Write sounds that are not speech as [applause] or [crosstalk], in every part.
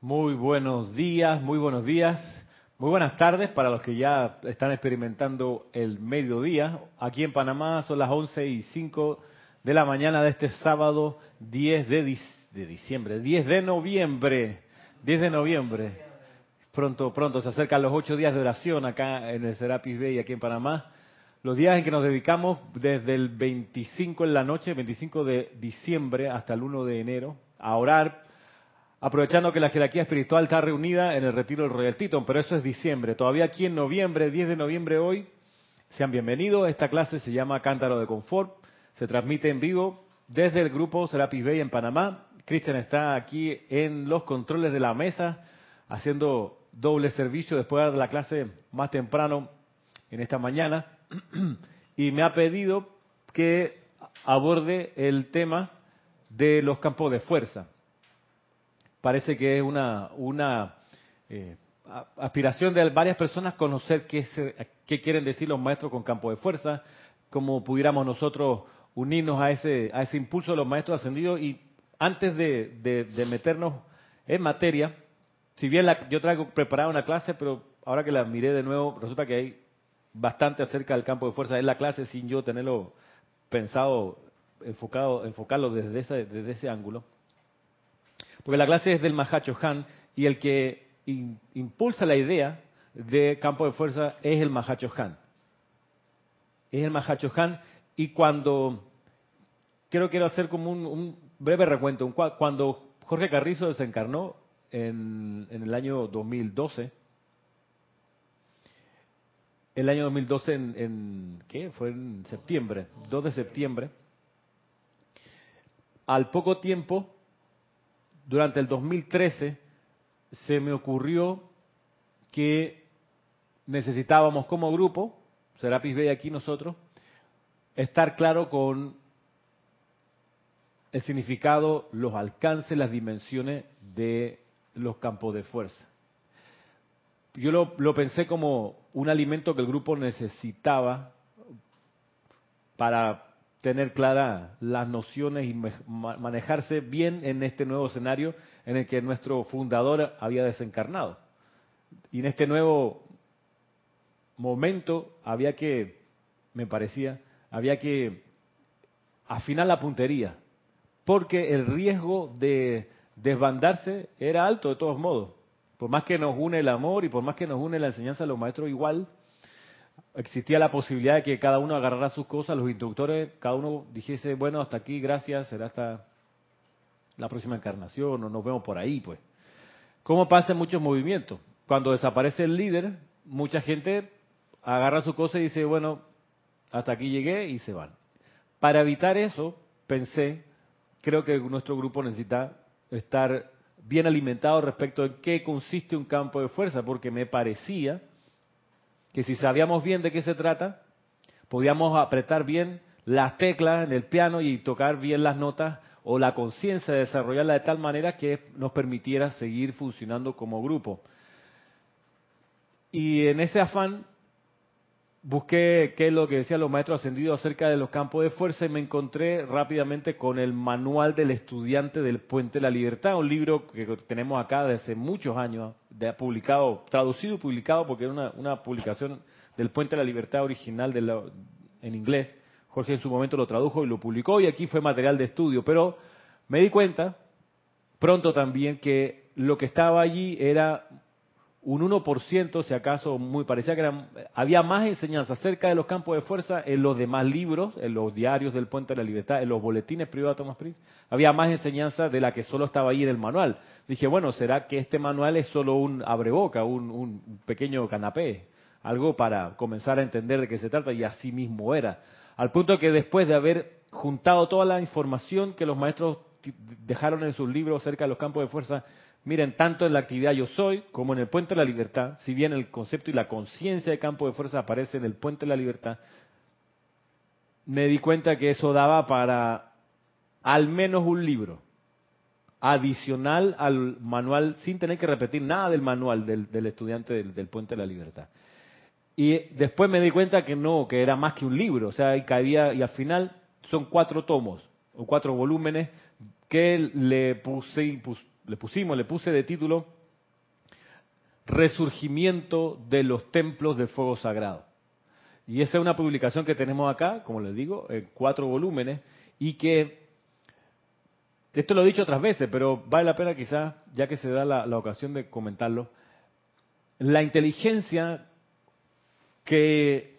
Muy buenos días, muy buenos días, muy buenas tardes para los que ya están experimentando el mediodía. Aquí en Panamá son las 11 y 5 de la mañana de este sábado 10 de, diciembre, 10 de noviembre, 10 de noviembre. Pronto, pronto se acercan los ocho días de oración acá en el Serapis Bay, aquí en Panamá. Los días en que nos dedicamos desde el 25 en la noche, 25 de diciembre hasta el 1 de enero, a orar aprovechando que la jerarquía espiritual está reunida en el retiro del Royal Teton, pero eso es diciembre. Todavía aquí en noviembre, 10 de noviembre hoy, sean bienvenidos. Esta clase se llama Cántaro de Confort, se transmite en vivo desde el grupo Serapis Bay en Panamá. Cristian está aquí en los controles de la mesa, haciendo doble servicio después de la clase más temprano en esta mañana, y me ha pedido que aborde el tema de los campos de fuerza parece que es una, una eh, aspiración de varias personas conocer qué, qué quieren decir los maestros con campo de fuerza, cómo pudiéramos nosotros unirnos a ese, a ese impulso de los maestros ascendidos. Y antes de, de, meternos en materia, si bien yo traigo preparada una clase, pero ahora que la miré de nuevo, resulta que hay bastante acerca del campo de fuerza en la clase sin yo tenerlo pensado, enfocado, enfocarlo desde ese, desde ese ángulo. Porque la clase es del Mahacho Han y el que impulsa la idea de campo de fuerza es el Mahacho Han. Es el Mahacho Han y cuando, quiero, quiero hacer como un, breve recuento, cuando Jorge Carrizo desencarnó en, en el año 2012, el año 2012 en, en, ¿qué? Fue en septiembre, 2 de septiembre. Al poco tiempo durante el 2013 se me ocurrió que necesitábamos como grupo, Serapis Bay aquí nosotros, estar claro con el significado, los alcances, las dimensiones de los campos de fuerza. Yo lo, lo pensé como un alimento que el grupo necesitaba para tener claras las nociones y manejarse bien en este nuevo escenario en el que nuestro fundador había desencarnado. Y en este nuevo momento había que, me parecía, había que afinar la puntería, porque el riesgo de desbandarse era alto de todos modos. Por más que nos une el amor y por más que nos une la enseñanza de los maestros igual, existía la posibilidad de que cada uno agarrara sus cosas, los instructores, cada uno dijese, bueno, hasta aquí, gracias, será hasta la próxima encarnación, o nos vemos por ahí, pues. ¿Cómo pasa en muchos movimientos? Cuando desaparece el líder, mucha gente agarra su cosa y dice, bueno, hasta aquí llegué y se van. Para evitar eso, pensé, creo que nuestro grupo necesita estar bien alimentado respecto a qué consiste un campo de fuerza, porque me parecía que si sabíamos bien de qué se trata, podíamos apretar bien las teclas en el piano y tocar bien las notas o la conciencia de desarrollarla de tal manera que nos permitiera seguir funcionando como grupo. Y en ese afán busqué qué es lo que decían los maestros ascendidos acerca de los campos de fuerza y me encontré rápidamente con el manual del estudiante del Puente de la Libertad, un libro que tenemos acá desde muchos años, de, publicado, traducido y publicado porque era una, una publicación del Puente de la Libertad original de en inglés. Jorge en su momento lo tradujo y lo publicó y aquí fue material de estudio, pero me di cuenta pronto también que lo que estaba allí era un 1%, si acaso, muy parecía que había más enseñanza acerca de los campos de fuerza en los demás libros, en los diarios del Puente de la Libertad, en los boletines privados de Thomas Prince, había más enseñanza de la que solo estaba ahí en el manual. Dije, bueno, ¿será que este manual es solo un abreboca, un, un pequeño canapé? Algo para comenzar a entender de qué se trata, y así mismo era. Al punto que después de haber juntado toda la información que los maestros dejaron en sus libros acerca de los campos de fuerza, Miren, tanto en la actividad yo soy como en el puente de la libertad, si bien el concepto y la conciencia de campo de fuerza aparece en el puente de la libertad, me di cuenta que eso daba para al menos un libro adicional al manual, sin tener que repetir nada del manual del, estudiante del, puente de la libertad. Y después me di cuenta que no, que era más que un libro, o sea, y cabía, y al final son cuatro tomos o cuatro volúmenes que le puse, le pusimos, le puse de título Resurgimiento de los templos de fuego sagrado. Y esa es una publicación que tenemos acá, como les digo, en cuatro volúmenes, y que, esto lo he dicho otras veces, pero vale la pena quizás, ya que se da la, la ocasión de comentarlo, la inteligencia que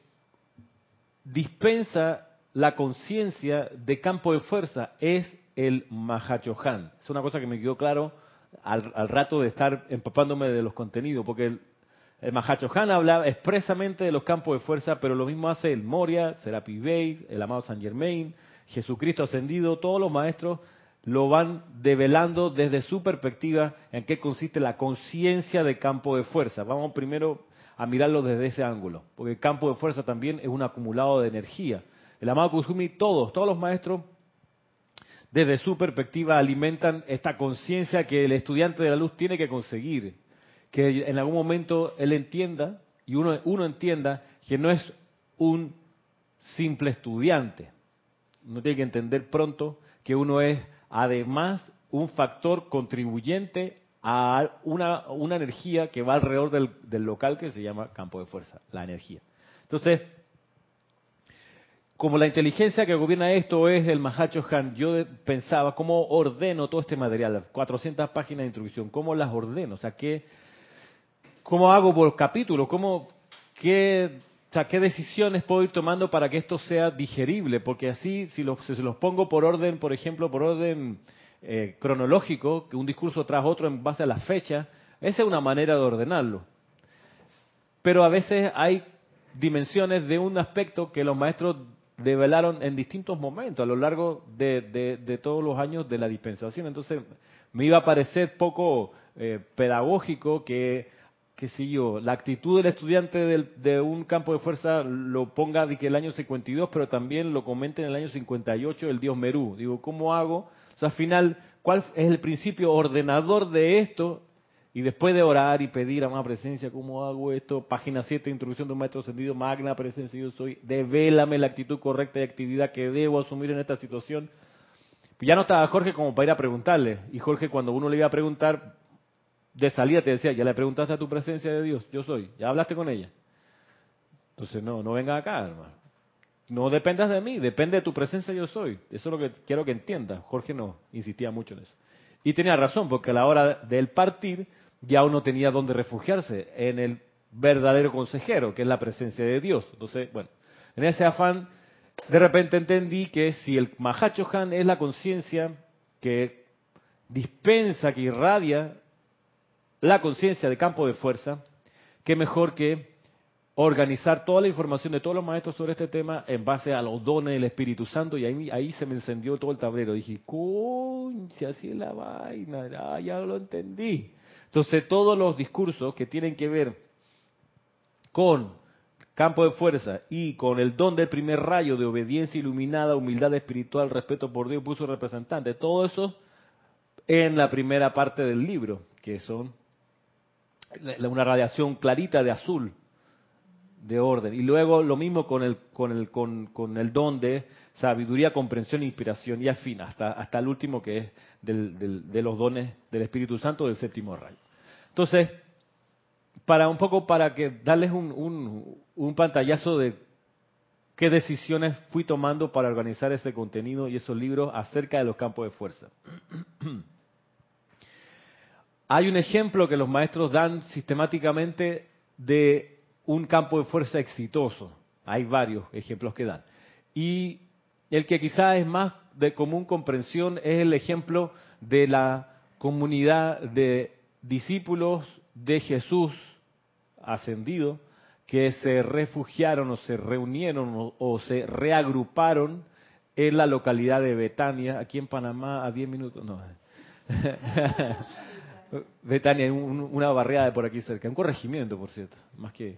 dispensa la conciencia de campo de fuerza es el Mahachohan. Es una cosa que me quedó claro al, rato de estar empapándome de los contenidos, porque el, el Mahachohan habla expresamente de los campos de fuerza, pero lo mismo hace el Moria, Serapi Bey, el amado San Germain, Jesucristo ascendido, todos los maestros lo van develando desde su perspectiva en qué consiste la conciencia de campo de fuerza. Vamos primero a mirarlo desde ese ángulo, porque el campo de fuerza también es un acumulado de energía. El amado Kusumi, todos, todos los maestros, desde su perspectiva, alimentan esta conciencia que el estudiante de la luz tiene que conseguir, que en algún momento él entienda y uno, uno entienda que no es un simple estudiante. Uno tiene que entender pronto que uno es además un factor contribuyente a una, una energía que va alrededor del, del, local que se llama campo de fuerza, la energía. Entonces, como la inteligencia que gobierna esto es el Mahacho Han, yo pensaba, ¿cómo ordeno todo este material? 400 páginas de introducción, ¿cómo las ordeno? O sea, ¿qué, ¿cómo hago por capítulo? ¿Cómo, qué, o sea, ¿qué decisiones puedo ir tomando para que esto sea digerible? Porque así, si, los, si los pongo por orden, por ejemplo, por orden eh, cronológico, que un discurso tras otro en base a la fecha, esa es una manera de ordenarlo. Pero a veces hay dimensiones de un aspecto que los maestros develaron en distintos momentos a lo largo de, de, todos los años de la dispensación. Entonces me iba a parecer poco eh, pedagógico que, que si yo, la actitud del estudiante de un campo de fuerza lo ponga de que el año 52, pero también lo comente en el año 58 el dios Merú. Digo, ¿cómo hago o sea, al final, ¿cuál es el principio ordenador de esto? Y después de orar y pedir a una presencia, ¿cómo hago esto? Página 7, introducción de un maestro sentido, magna presencia, yo soy, devélame la actitud correcta y actividad que debo asumir en esta situación. Ya no estaba Jorge como para ir a preguntarle. Y Jorge, cuando uno le iba a preguntar, de salida te decía, ya le preguntaste a tu presencia de Dios, yo soy, ya hablaste con ella. Entonces, no, no venga acá, hermano. No dependas de mí, depende de tu presencia yo soy. Eso es lo que quiero que entiendas. Jorge no insistía mucho en eso. Y tenía razón, porque a la hora del partir ya uno tenía donde refugiarse, en el verdadero consejero, que es la presencia de Dios. Entonces, bueno, en ese afán, de repente entendí que si el Mahachohan es la conciencia que dispensa, que irradia la conciencia de campo de fuerza, qué mejor que organizar toda la información de todos los maestros sobre este tema en base a los dones del Espíritu Santo y ahí, ahí se me encendió todo el tablero. Dije, si así es la vaina, ya lo entendí. Entonces todos los discursos que tienen que ver con campo de fuerza y con el don del primer rayo de obediencia iluminada, humildad espiritual, respeto por Dios, puso representante, todo eso en la primera parte del libro, que son una radiación clarita de azul, de orden. Y luego lo mismo con el, con el, con, con el don de sabiduría, comprensión e inspiración, y al fin, hasta, hasta el último que es del, de los dones del Espíritu Santo del séptimo rayo. Entonces, para un poco para que darles un, un, un pantallazo de qué decisiones fui tomando para organizar ese contenido y esos libros acerca de los campos de fuerza. [clears throat] Hay un ejemplo que los maestros dan sistemáticamente de un campo de fuerza exitoso. Hay varios ejemplos que dan. Y el que quizás es más de común comprensión es el ejemplo de la comunidad de discípulos de Jesús ascendido que se refugiaron o se reunieron o, se reagruparon en la localidad de Betania, aquí en Panamá, a 10 minutos, no. [laughs] Betania, una barriada por aquí cerca, un corregimiento, por cierto, más que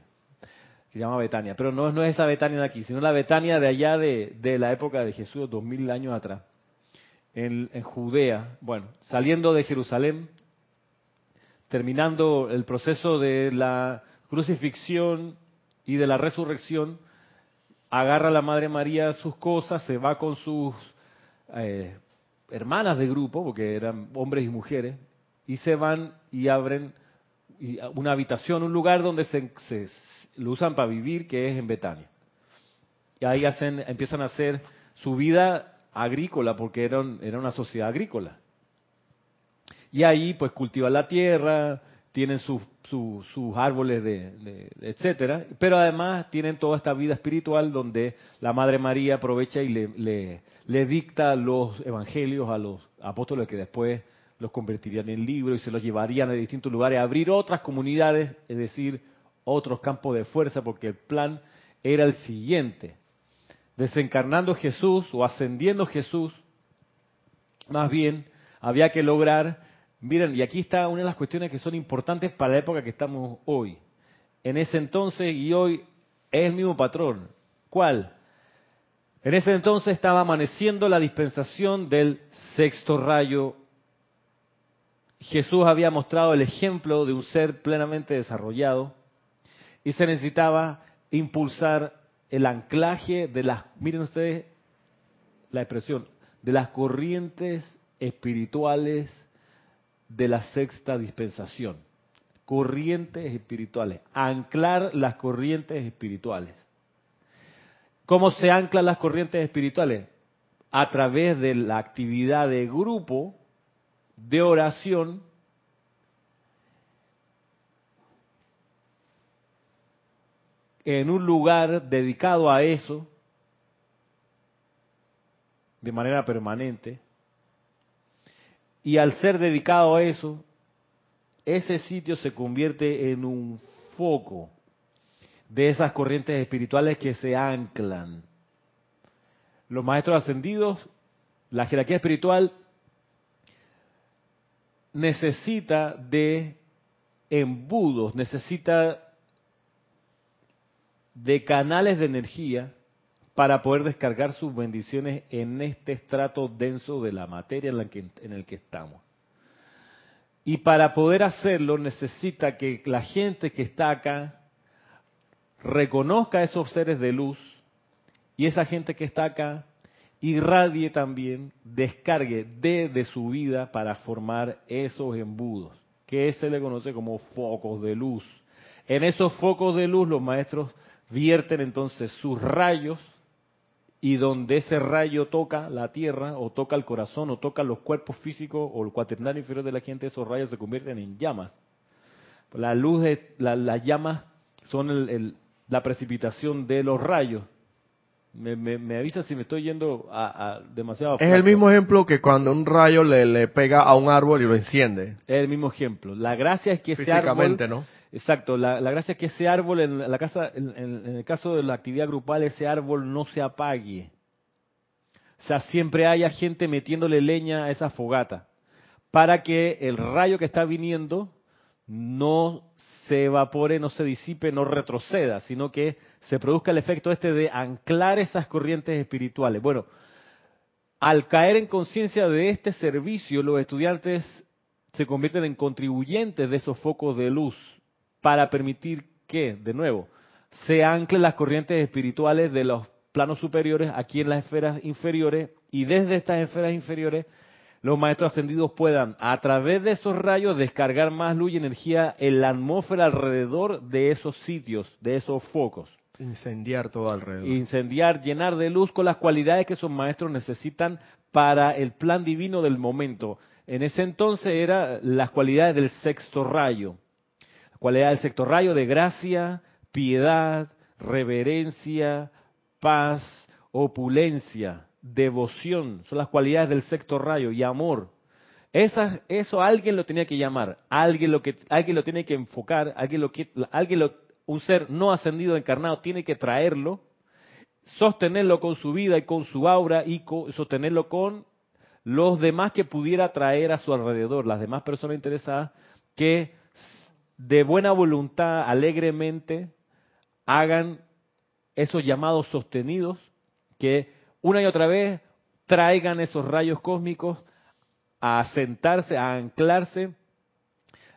se llama Betania, pero no, es esa Betania de aquí, sino la Betania de allá de, la época de Jesús, dos mil años atrás, en, Judea. Bueno, saliendo de Jerusalén, terminando el proceso de la crucifixión y de la resurrección, agarra la Madre María sus cosas, se va con sus eh, hermanas de grupo, porque eran hombres y mujeres, y se van y abren una habitación, un lugar donde se, lo usan para vivir, que es en Betania. Y ahí hacen, empiezan a hacer su vida agrícola, porque eran, era una sociedad agrícola. Y ahí pues cultivan la tierra, tienen sus sus árboles, de, etcétera, pero además tienen toda esta vida espiritual donde la Madre María aprovecha y le, le, dicta los evangelios a los apóstoles que después los convertirían en libros y se los llevarían a distintos lugares a abrir otras comunidades, es decir, otros campos de fuerza, porque el plan era el siguiente. Desencarnando Jesús o ascendiendo Jesús, más bien había que lograr Miren, y aquí está una de las cuestiones que son importantes para la época que estamos hoy. En ese entonces y hoy es el mismo patrón. ¿Cuál? En ese entonces estaba amaneciendo la dispensación del sexto rayo. Jesús había mostrado el ejemplo de un ser plenamente desarrollado y se necesitaba impulsar el anclaje de las, miren ustedes la expresión, de las corrientes espirituales de la sexta dispensación. Corrientes espirituales. Anclar las corrientes espirituales. ¿Cómo se anclan las corrientes espirituales? A través de la actividad de grupo, de oración, en un lugar dedicado a eso, de manera permanente, y al ser dedicado a eso, ese sitio se convierte en un foco de esas corrientes espirituales que se anclan. Los maestros ascendidos, la jerarquía espiritual necesita de embudos, necesita de canales de energía para poder descargar sus bendiciones en este estrato denso de la materia en, que, en el que estamos. Y para poder hacerlo necesita que la gente que está acá reconozca a esos seres de luz y esa gente que está acá irradie también, descargue de, su vida para formar esos embudos, que se le conoce como focos de luz. En esos focos de luz los maestros vierten entonces sus rayos y donde ese rayo toca la tierra o toca el corazón o toca los cuerpos físicos o el cuaternario inferior de la gente, esos rayos se convierten en llamas. La luz, de, las llamas son la precipitación de los rayos. Me, me, avisa si me estoy yendo a, demasiado. Es el mismo ejemplo que cuando un rayo le, le, pega a un árbol y lo enciende. Es el mismo ejemplo. La gracia es que ese árbol, ¿no? Exacto, la, gracia es que ese árbol, en, la casa, en, el caso de la actividad grupal, ese árbol no se apague. O sea, siempre haya gente metiéndole leña a esa fogata, para que el rayo que está viniendo no se evapore, no se disipe, no retroceda, sino que se produzca el efecto este de anclar esas corrientes espirituales. Bueno, al caer en conciencia de este servicio, los estudiantes se convierten en contribuyentes de esos focos de luz para permitir que, de nuevo, se anclen las corrientes espirituales de los planos superiores aquí en las esferas inferiores y desde estas esferas inferiores los maestros ascendidos puedan a través de esos rayos descargar más luz y energía en la atmósfera alrededor de esos sitios, de esos focos. Incendiar todo alrededor. Incendiar, llenar de luz con las cualidades que esos maestros necesitan para el plan divino del momento. En ese entonces eran las cualidades del sexto rayo. Cualidad del sector rayo de gracia, piedad, reverencia, paz, opulencia, devoción. Son las cualidades del sexto rayo y amor. eso alguien lo tenía que llamar, alguien lo que alguien lo tiene que enfocar, alguien lo alguien lo, un ser no ascendido encarnado tiene que traerlo, sostenerlo con su vida y con su aura y sostenerlo con los demás que pudiera traer a su alrededor, las demás personas interesadas que de buena voluntad, alegremente, hagan esos llamados sostenidos que una y otra vez traigan esos rayos cósmicos a sentarse, a anclarse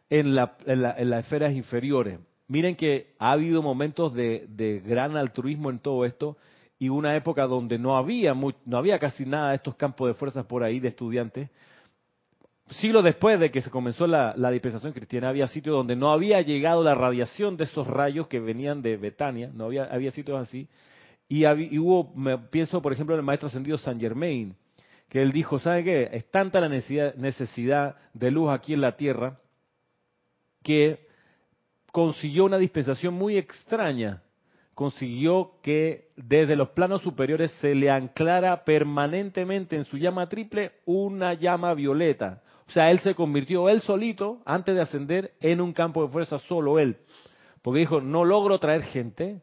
en, las esferas inferiores. Miren que ha habido momentos de, de, gran altruismo en todo esto y una época donde no había, no había casi nada de estos campos de fuerzas por ahí de estudiantes, siglos después de que se comenzó la, dispensación cristiana, había sitios donde no había llegado la radiación de esos rayos que venían de Betania, no había, había sitios así. Y, hubo, me, pienso por ejemplo en el maestro ascendido San Germain, que él dijo, ¿sabe qué? Es tanta la necesidad de luz aquí en la tierra que consiguió una dispensación muy extraña. Consiguió que desde los planos superiores se le anclara permanentemente en su llama triple una llama violeta. O sea, él se convirtió él solito, antes de ascender, en un campo de fuerza solo él. Porque dijo, no logro traer gente,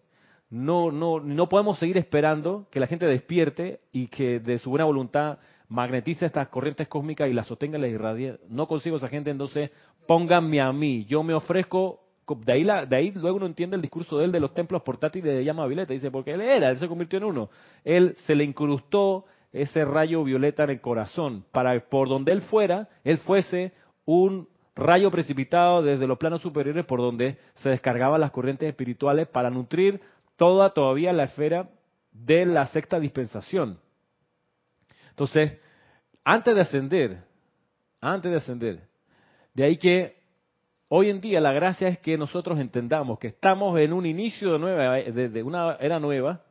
no, no, no podemos seguir esperando que la gente despierte y que de su buena voluntad magnetice estas corrientes cósmicas y las sostenga y las irradie. No consigo esa gente, entonces pónganme a mí. Yo me ofrezco de ahí, de ahí luego uno entiende el discurso de él de los templos portátiles de llama violeta. Dice, porque él era, él se convirtió en uno. Él se le incrustó ese rayo violeta en el corazón, para por donde él fuera, él fuese un rayo precipitado desde los planos superiores por donde se descargaban las corrientes espirituales para nutrir toda todavía la esfera de la sexta dispensación. Entonces, antes de ascender, antes de ascender, de ahí que Hoy en día la gracia es que nosotros entendamos que estamos en un inicio de, nueva, de, una era nueva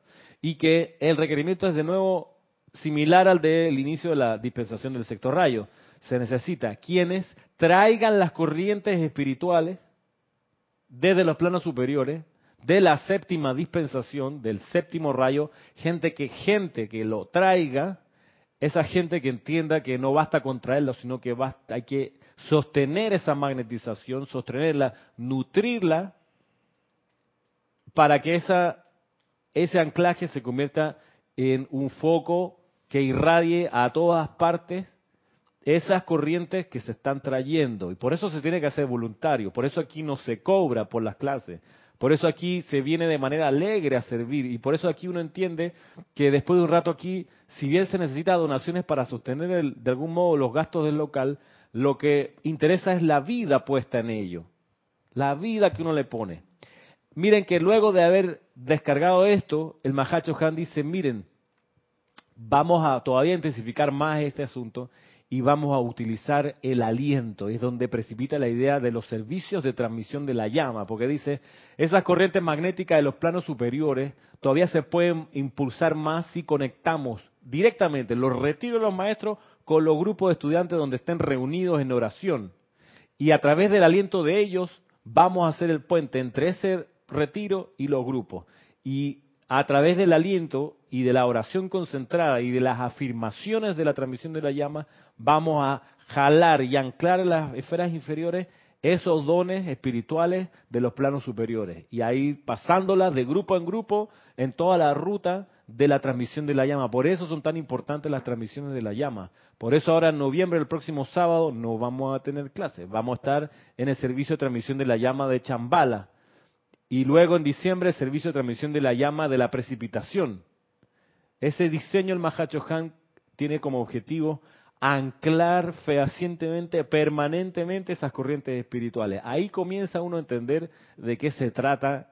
y que el requerimiento es de nuevo similar al del inicio de la dispensación del sector rayo. Se necesita quienes traigan las corrientes espirituales desde los planos superiores de la séptima dispensación, del séptimo rayo, gente que gente que lo traiga, esa gente que entienda que no basta con traerlo, sino que basta, hay que sostener esa magnetización, sostenerla, nutrirla, para que esa, ese anclaje se convierta en un foco que irradie a todas partes esas corrientes que se están trayendo. Y por eso se tiene que hacer voluntario, por eso aquí no se cobra por las clases, por eso aquí se viene de manera alegre a servir y por eso aquí uno entiende que después de un rato aquí, si bien se necesita donaciones para sostener de algún modo los gastos del local, lo que interesa es la vida puesta en ello, la vida que uno le pone. Miren que luego de haber descargado esto, el Mahacho Han dice, miren, vamos a todavía intensificar más este asunto y vamos a utilizar el aliento. Es donde precipita la idea de los servicios de transmisión de la llama, porque dice, esas corrientes magnéticas de los planos superiores todavía se pueden impulsar más si conectamos directamente los retiros de los maestros con los grupos de estudiantes donde estén reunidos en oración. Y a través del aliento de ellos vamos a hacer el puente entre ese retiro y los grupos. Y a través del aliento y de la oración concentrada y de las afirmaciones de la transmisión de la llama, vamos a jalar y anclar en las esferas inferiores esos dones espirituales de los planos superiores. Y ahí pasándolas de grupo en grupo en toda la ruta de la transmisión de la llama. Por eso son tan importantes las transmisiones de la llama. Por eso ahora en noviembre, el próximo sábado, no vamos a tener clases. Vamos a estar en el servicio de transmisión de la llama de Chambala. Y luego en diciembre, el servicio de transmisión de la llama de la precipitación. Ese diseño el Mahacho Han tiene como objetivo anclar fehacientemente, permanentemente esas corrientes espirituales. Ahí comienza uno a entender de qué se trata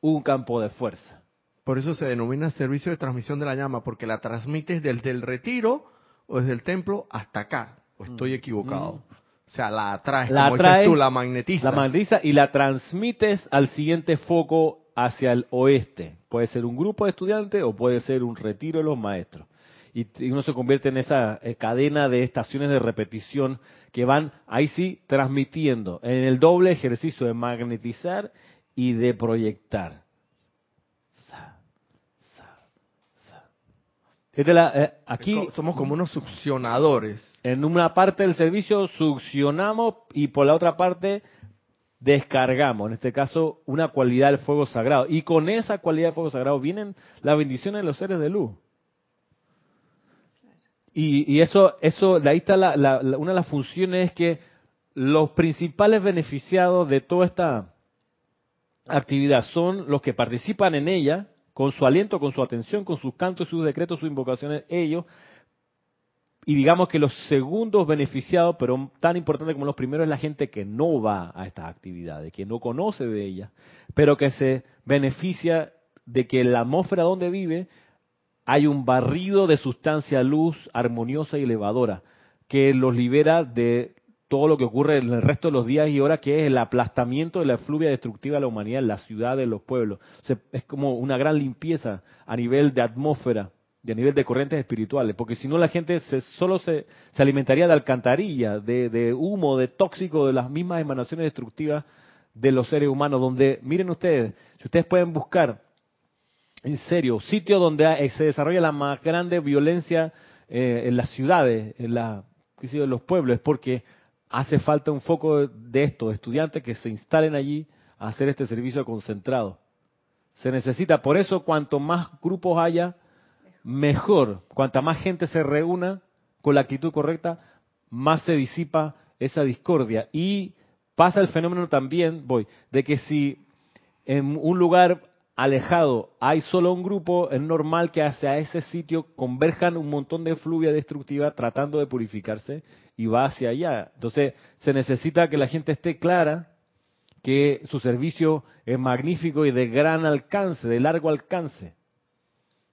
un campo de fuerza. Por eso se denomina servicio de transmisión de la llama, porque la transmites desde el retiro o desde el templo hasta acá. ¿O estoy mm. equivocado? Mm. O sea, la atraes, la como tú, la magnetizas. La magnetiza y la transmites al siguiente foco hacia el oeste. Puede ser un grupo de estudiantes o puede ser un retiro de los maestros. Y uno se convierte en esa eh, cadena de estaciones de repetición que van, ahí sí, transmitiendo en el doble ejercicio de magnetizar y de proyectar. Eh, aquí somos como unos succionadores. En una parte del servicio succionamos y por la otra parte descargamos, en este caso, una cualidad del fuego sagrado. Y con esa cualidad del fuego sagrado vienen las bendiciones de los seres de luz. Y, eso, eso, de ahí está una de las funciones es que los principales beneficiados de toda esta actividad son los que participan en ella, con su aliento, con su atención, con sus cantos, sus decretos, sus invocaciones, ellos. Y digamos que los segundos beneficiados, pero tan importante como los primeros, es la gente que no va a estas actividades, que no conoce de ellas, pero que se beneficia de que en la atmósfera donde vive hay un barrido de sustancia luz armoniosa y elevadora que los libera de todo lo que ocurre en el resto de los días y horas, que es el aplastamiento de la efluvia destructiva de la humanidad en la ciudad, de los pueblos. es como una gran limpieza a nivel de atmósfera y a nivel de corrientes espirituales, porque si no la gente se, solo se, se alimentaría de alcantarilla, de, de humo, de tóxico, de las mismas emanaciones destructivas de los seres humanos, donde, miren ustedes, si ustedes pueden buscar, en serio, sitio donde se desarrolla la más grande violencia eh, en las ciudades, en, la, en los pueblos, es porque hace falta un foco de estos estudiantes que se instalen allí a hacer este servicio concentrado. Se necesita, por eso cuanto más grupos haya, mejor. Cuanta más gente se reúna con la actitud correcta, más se disipa esa discordia. Y pasa el fenómeno también, voy, de que si en un lugar alejado hay solo un grupo, es normal que hacia ese sitio converjan un montón de fluvia destructiva tratando de purificarse y va hacia allá. Entonces se necesita que la gente esté clara que su servicio es magnífico y de gran alcance, de largo alcance,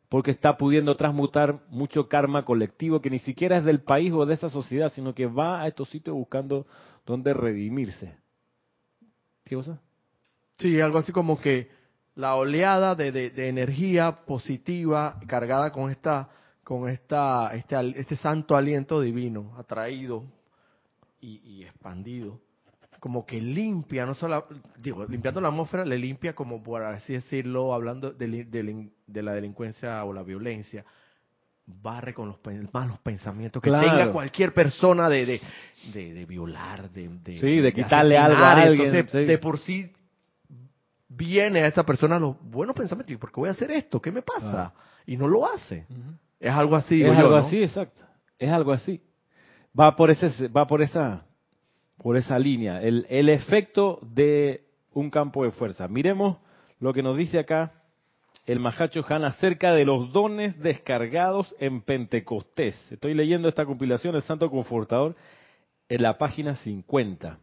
porque está pudiendo transmutar mucho karma colectivo que ni siquiera es del país o de esa sociedad, sino que va a estos sitios buscando dónde redimirse. ¿Qué cosa? Sí, algo así como que la oleada de, de, energía positiva cargada con esta con esta este, este santo aliento divino atraído y, expandido como que limpia no solo digo limpiando la atmósfera le limpia como por así decirlo hablando de, de, la delincuencia o la violencia barre con los malos pensamientos que tenga cualquier persona de, de, violar, de, de, sí, de quitarle algo a alguien. De por sí viene a esa persona los buenos pensamientos. ¿Y por qué voy a hacer esto? ¿Qué me pasa? Y no lo hace. Es algo así. Es algo así, exacto. Es algo así. Va por ese, va por esa, por esa línea. El, el efecto de un campo de fuerza. Miremos lo que nos dice acá el Mahacho Han acerca de los dones descargados en Pentecostés. Estoy leyendo esta compilación del Santo Confortador en la página 50.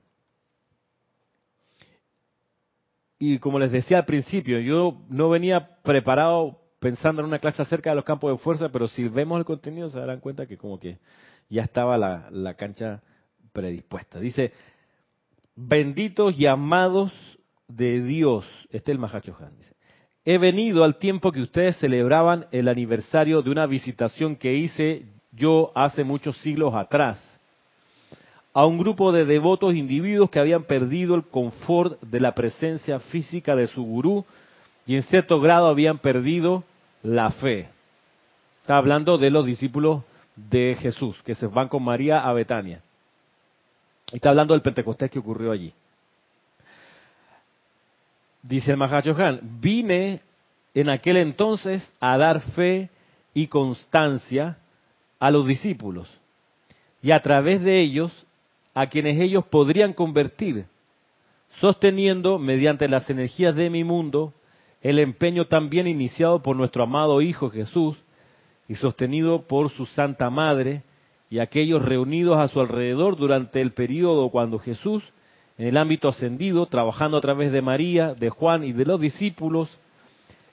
Y como les decía al principio, yo no venía preparado pensando en una clase acerca de los campos de fuerza, pero si vemos el contenido se darán cuenta que como que ya estaba la, cancha predispuesta. Dice, benditos y amados de Dios, este es el Mahacho Han, dice, he venido al tiempo que ustedes celebraban el aniversario de una visitación que hice yo hace muchos siglos atrás a un grupo de devotos individuos que habían perdido el confort de la presencia física de su gurú y en cierto grado habían perdido la fe. Está hablando de los discípulos de Jesús, que se van con María a Betania. Está hablando del Pentecostés que ocurrió allí. Dice el Mahachohan, vine en aquel entonces a dar fe y constancia a los discípulos y a través de ellos a quienes ellos podrían convertir, sosteniendo mediante las energías de mi mundo el empeño también iniciado por nuestro amado Hijo Jesús y sostenido por su Santa Madre y aquellos reunidos a su alrededor durante el periodo cuando Jesús, en el ámbito ascendido, trabajando a través de María, de Juan y de los discípulos,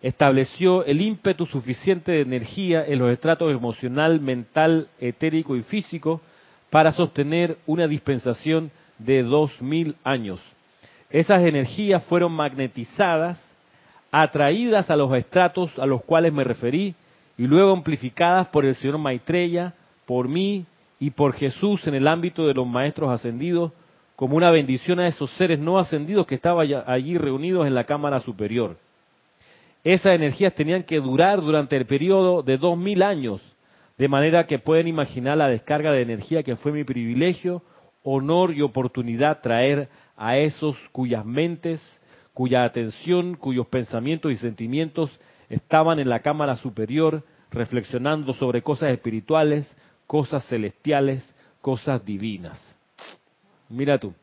estableció el ímpetu suficiente de energía en los estratos emocional, mental, etérico y físico para sostener una dispensación de dos mil años. Esas energías fueron magnetizadas, atraídas a los estratos a los cuales me referí y luego amplificadas por el señor Maitreya, por mí y por Jesús en el ámbito de los maestros ascendidos como una bendición a esos seres no ascendidos que estaban allí reunidos en la cámara superior. Esas energías tenían que durar durante el periodo de dos mil años de manera que pueden imaginar la descarga de energía que fue mi privilegio, honor y oportunidad traer a esos cuyas mentes, cuya atención, cuyos pensamientos y sentimientos estaban en la cámara superior reflexionando sobre cosas espirituales, cosas celestiales, cosas divinas. Mira tú.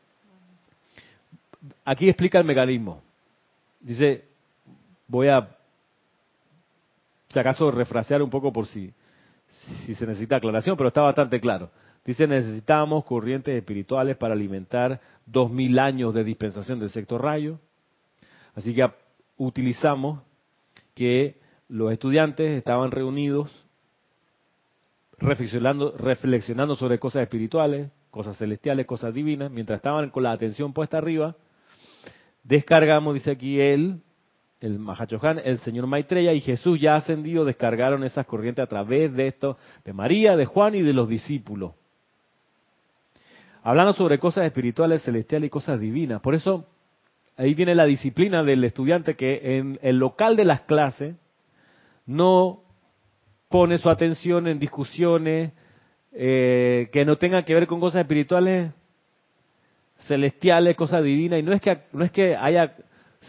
Aquí explica el mecanismo. Dice, voy a, si acaso, refrasear un poco por si si se necesita aclaración, pero está bastante claro. Dice, necesitamos corrientes espirituales para alimentar dos mil años de dispensación del sexto rayo. Así que utilizamos que los estudiantes estaban reunidos reflexionando, reflexionando sobre cosas espirituales, cosas celestiales, cosas divinas, mientras estaban con la atención puesta arriba, descargamos, dice aquí él, el Mahachohan, el señor Maitreya y Jesús ya ascendido descargaron esas corrientes a través de esto, de María, de Juan y de los discípulos. Hablando sobre cosas espirituales, celestiales y cosas divinas. Por eso, ahí viene la disciplina del estudiante que en el local de las clases no pone su atención en discusiones eh, que no tengan que ver con cosas espirituales, celestiales, cosas divinas. Y no es que, no es que haya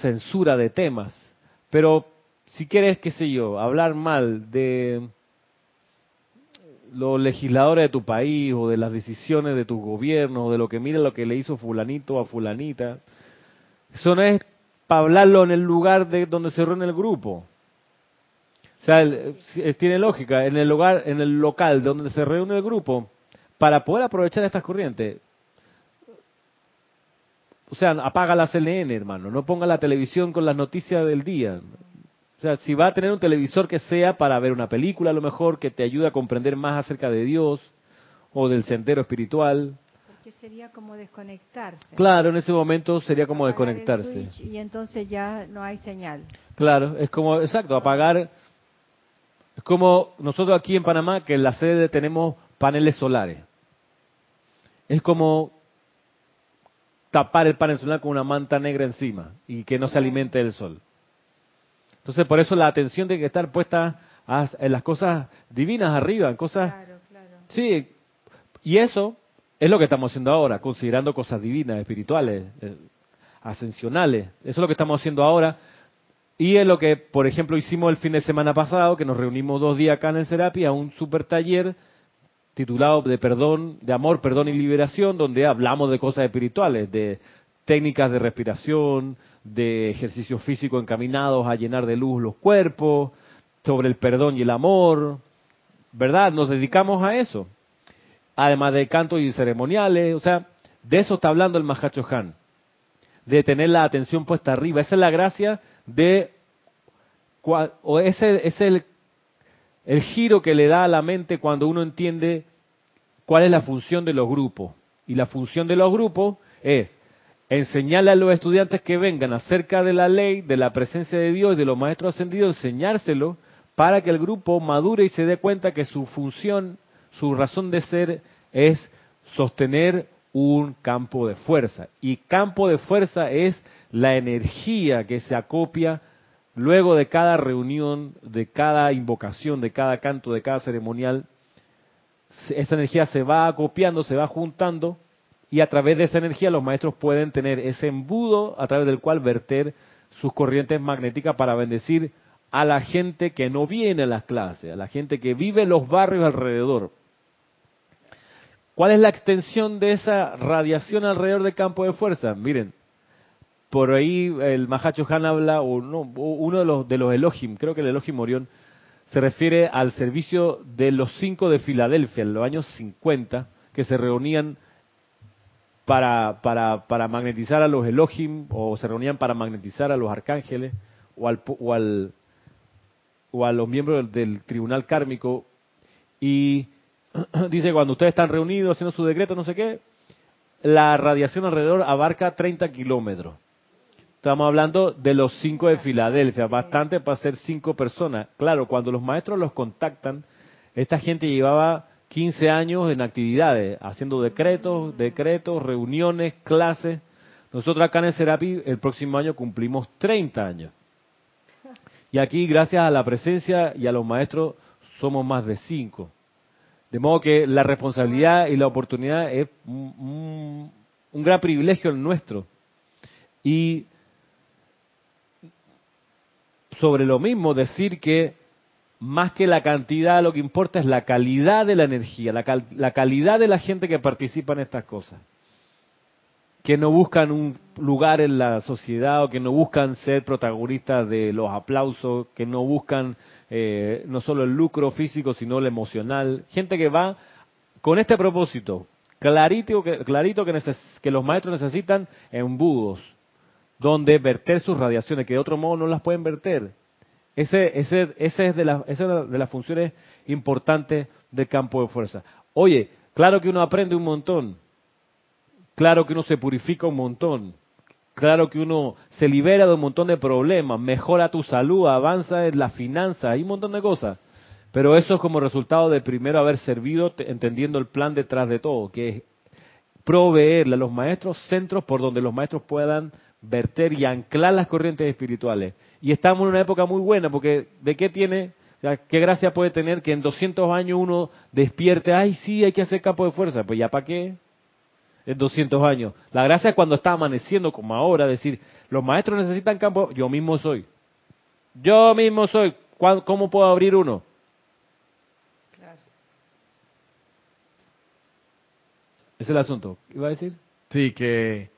censura de temas, pero si quieres, qué sé yo, hablar mal de los legisladores de tu país o de las decisiones de tu gobierno o de lo que mira lo que le hizo fulanito a fulanita, eso no es para hablarlo en el lugar de donde se reúne el grupo. O sea, tiene lógica, en el lugar, en el local donde se reúne el grupo, para poder aprovechar estas corrientes, o sea, apaga la CNN, hermano. No ponga la televisión con las noticias del día. O sea, si va a tener un televisor que sea para ver una película, a lo mejor, que te ayude a comprender más acerca de Dios o del sendero espiritual. Porque sería como desconectarse. Claro, en ese momento sería como desconectarse. Y entonces ya no hay señal. Claro, es como, exacto, apagar. Es como nosotros aquí en Panamá, que en la sede tenemos paneles solares. Es como tapar el panel solar con una manta negra encima y que no se alimente del sol. Entonces, por eso la atención tiene que estar puesta en las cosas divinas arriba, en cosas... Claro, claro. Sí, y eso es lo que estamos haciendo ahora, considerando cosas divinas, espirituales, eh, ascensionales. Eso es lo que estamos haciendo ahora. Y es lo que, por ejemplo, hicimos el fin de semana pasado, que nos reunimos dos días acá en el Serapi a un super taller titulado de perdón, de amor, perdón y liberación, donde hablamos de cosas espirituales, de técnicas de respiración, de ejercicios físicos encaminados a llenar de luz los cuerpos, sobre el perdón y el amor, ¿verdad? Nos dedicamos a eso. Además de cantos y ceremoniales, o sea, de eso está hablando el Mahacho Han, de tener la atención puesta arriba. Esa es la gracia de, o ese es el el giro que le da a la mente cuando uno entiende cuál es la función de los grupos. Y la función de los grupos es enseñarle a los estudiantes que vengan acerca de la ley, de la presencia de Dios y de los maestros ascendidos, enseñárselo para que el grupo madure y se dé cuenta que su función, su razón de ser es sostener un campo de fuerza. Y campo de fuerza es la energía que se acopia Luego de cada reunión, de cada invocación, de cada canto, de cada ceremonial, esa energía se va acopiando, se va juntando y a través de esa energía los maestros pueden tener ese embudo a través del cual verter sus corrientes magnéticas para bendecir a la gente que no viene a las clases, a la gente que vive en los barrios alrededor. ¿Cuál es la extensión de esa radiación alrededor del campo de fuerza? Miren, por ahí el Mahacho Han habla, o no, uno de los, de los Elohim, creo que el Elohim Orión, se refiere al servicio de los cinco de Filadelfia en los años 50, que se reunían para, para, para magnetizar a los Elohim, o se reunían para magnetizar a los arcángeles, o, al, o, al, o a los miembros del, del tribunal kármico. Y [clears throat] dice, cuando ustedes están reunidos haciendo su decreto, no sé qué, la radiación alrededor abarca 30 kilómetros. Estamos hablando de los cinco de Filadelfia, bastante para ser cinco personas. Claro, cuando los maestros los contactan, esta gente llevaba 15 años en actividades, haciendo decretos, decretos, reuniones, clases. Nosotros acá en el Serapi el próximo año cumplimos 30 años. Y aquí, gracias a la presencia y a los maestros, somos más de cinco. De modo que la responsabilidad y la oportunidad es un, un gran privilegio nuestro. Y sobre lo mismo decir que más que la cantidad, lo que importa es la calidad de la energía, la, la calidad de la gente que participa en estas cosas. Que no buscan un lugar en la sociedad o que no buscan ser protagonistas de los aplausos, que no buscan eh, no solo el lucro físico, sino el emocional. Gente que va con este propósito, clarito que, clarito que, que los maestros necesitan embudos, donde verter sus radiaciones, que de otro modo no las pueden verter. Ese, ese, ese es de esa es de las funciones importantes del campo de fuerza. Oye, claro que uno aprende un montón, claro que uno se purifica un montón, claro que uno se libera de un montón de problemas, mejora tu salud, avanza en la finanza, hay un montón de cosas. Pero eso es como resultado de primero haber servido, entendiendo el plan detrás de todo, que es proveerle a los maestros centros por donde los maestros puedan verter y anclar las corrientes espirituales. Y estamos en una época muy buena, porque ¿de qué tiene, qué gracia puede tener que en 200 años uno despierte, ay, sí, hay que hacer campo de fuerza? Pues ya para qué, en 200 años. La gracia es cuando está amaneciendo, como ahora, decir, los maestros necesitan campo, yo mismo soy. Yo mismo soy. ¿Cómo puedo abrir uno? Ese es el asunto. ¿Iba a decir? Sí, que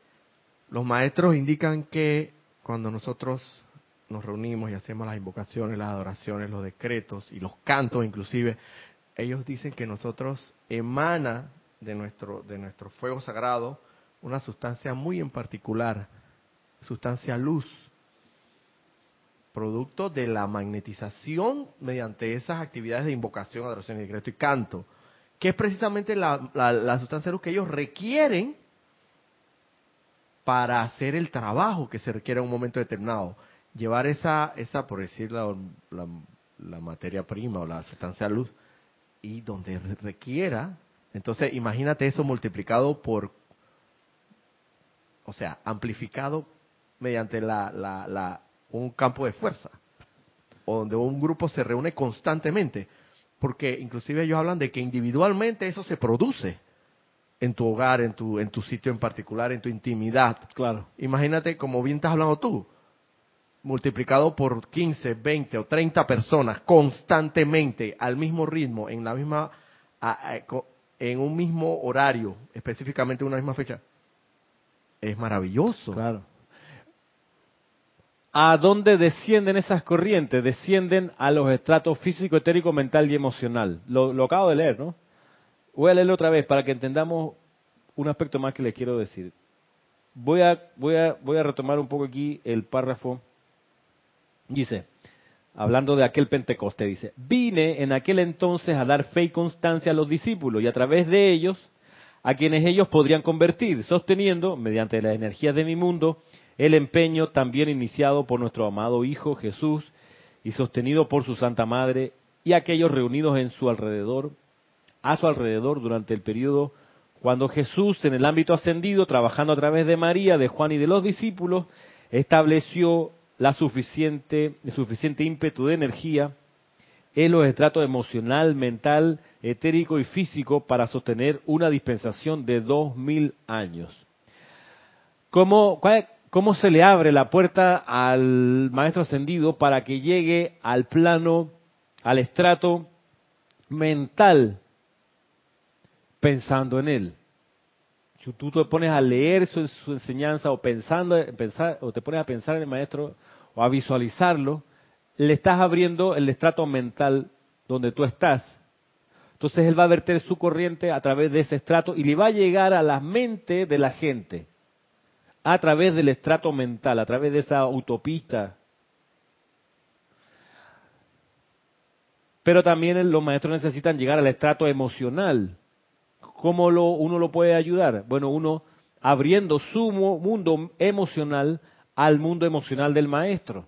los maestros indican que cuando nosotros nos reunimos y hacemos las invocaciones, las adoraciones, los decretos y los cantos inclusive, ellos dicen que nosotros emana de nuestro, de nuestro fuego sagrado una sustancia muy en particular, sustancia luz, producto de la magnetización mediante esas actividades de invocación, adoración, decreto y canto que es precisamente la, sustancia luz que ellos requieren para hacer el trabajo que se requiere en un momento determinado. Llevar esa, esa por decir la, la, materia prima o la sustancia luz, y donde requiera, entonces imagínate eso multiplicado por, o sea, amplificado mediante la, la, un campo de fuerza, donde un grupo se reúne constantemente porque inclusive ellos hablan de que individualmente eso se produce en tu hogar, en tu, en tu sitio en particular, en tu intimidad. Claro. Imagínate, como bien estás hablando tú, multiplicado por 15, 20 o 30 personas constantemente al mismo ritmo, en la misma, en un mismo horario, específicamente en una misma fecha, es maravilloso. Claro. ¿A dónde descienden esas corrientes? Descienden a los estratos físico, etérico, mental y emocional. Lo, acabo de leer, ¿no? Voy a leerlo otra vez para que entendamos un aspecto más que les quiero decir. Voy a, voy a, voy a retomar un poco aquí el párrafo. Dice, hablando de aquel Pentecoste, dice, vine en aquel entonces a dar fe y constancia a los discípulos y a través de ellos a quienes ellos podrían convertir, sosteniendo, mediante las energías de mi mundo, el empeño también iniciado por nuestro amado Hijo Jesús y sostenido por su Santa Madre y aquellos reunidos en su alrededor, a su alrededor durante el periodo cuando Jesús en el ámbito ascendido, trabajando a través de María, de Juan y de los discípulos, estableció la suficiente, el suficiente ímpetu de energía en los estratos emocional, mental, etérico y físico para sostener una dispensación de dos mil años. ¿Cómo, cómo se le abre la puerta al maestro ascendido para que llegue al plano, al estrato mental, pensando en él. Si tú te pones a leer su, enseñanza o pensando, pensar, o te pones a pensar en el maestro o a visualizarlo, le estás abriendo el estrato mental donde tú estás. Entonces él va a verter su corriente a través de ese estrato y le va a llegar a la mente de la gente a través del estrato mental, a través de esa autopista. Pero también los maestros necesitan llegar al estrato emocional. ¿Cómo lo, uno lo puede ayudar? Bueno, uno abriendo su mundo emocional al mundo emocional del maestro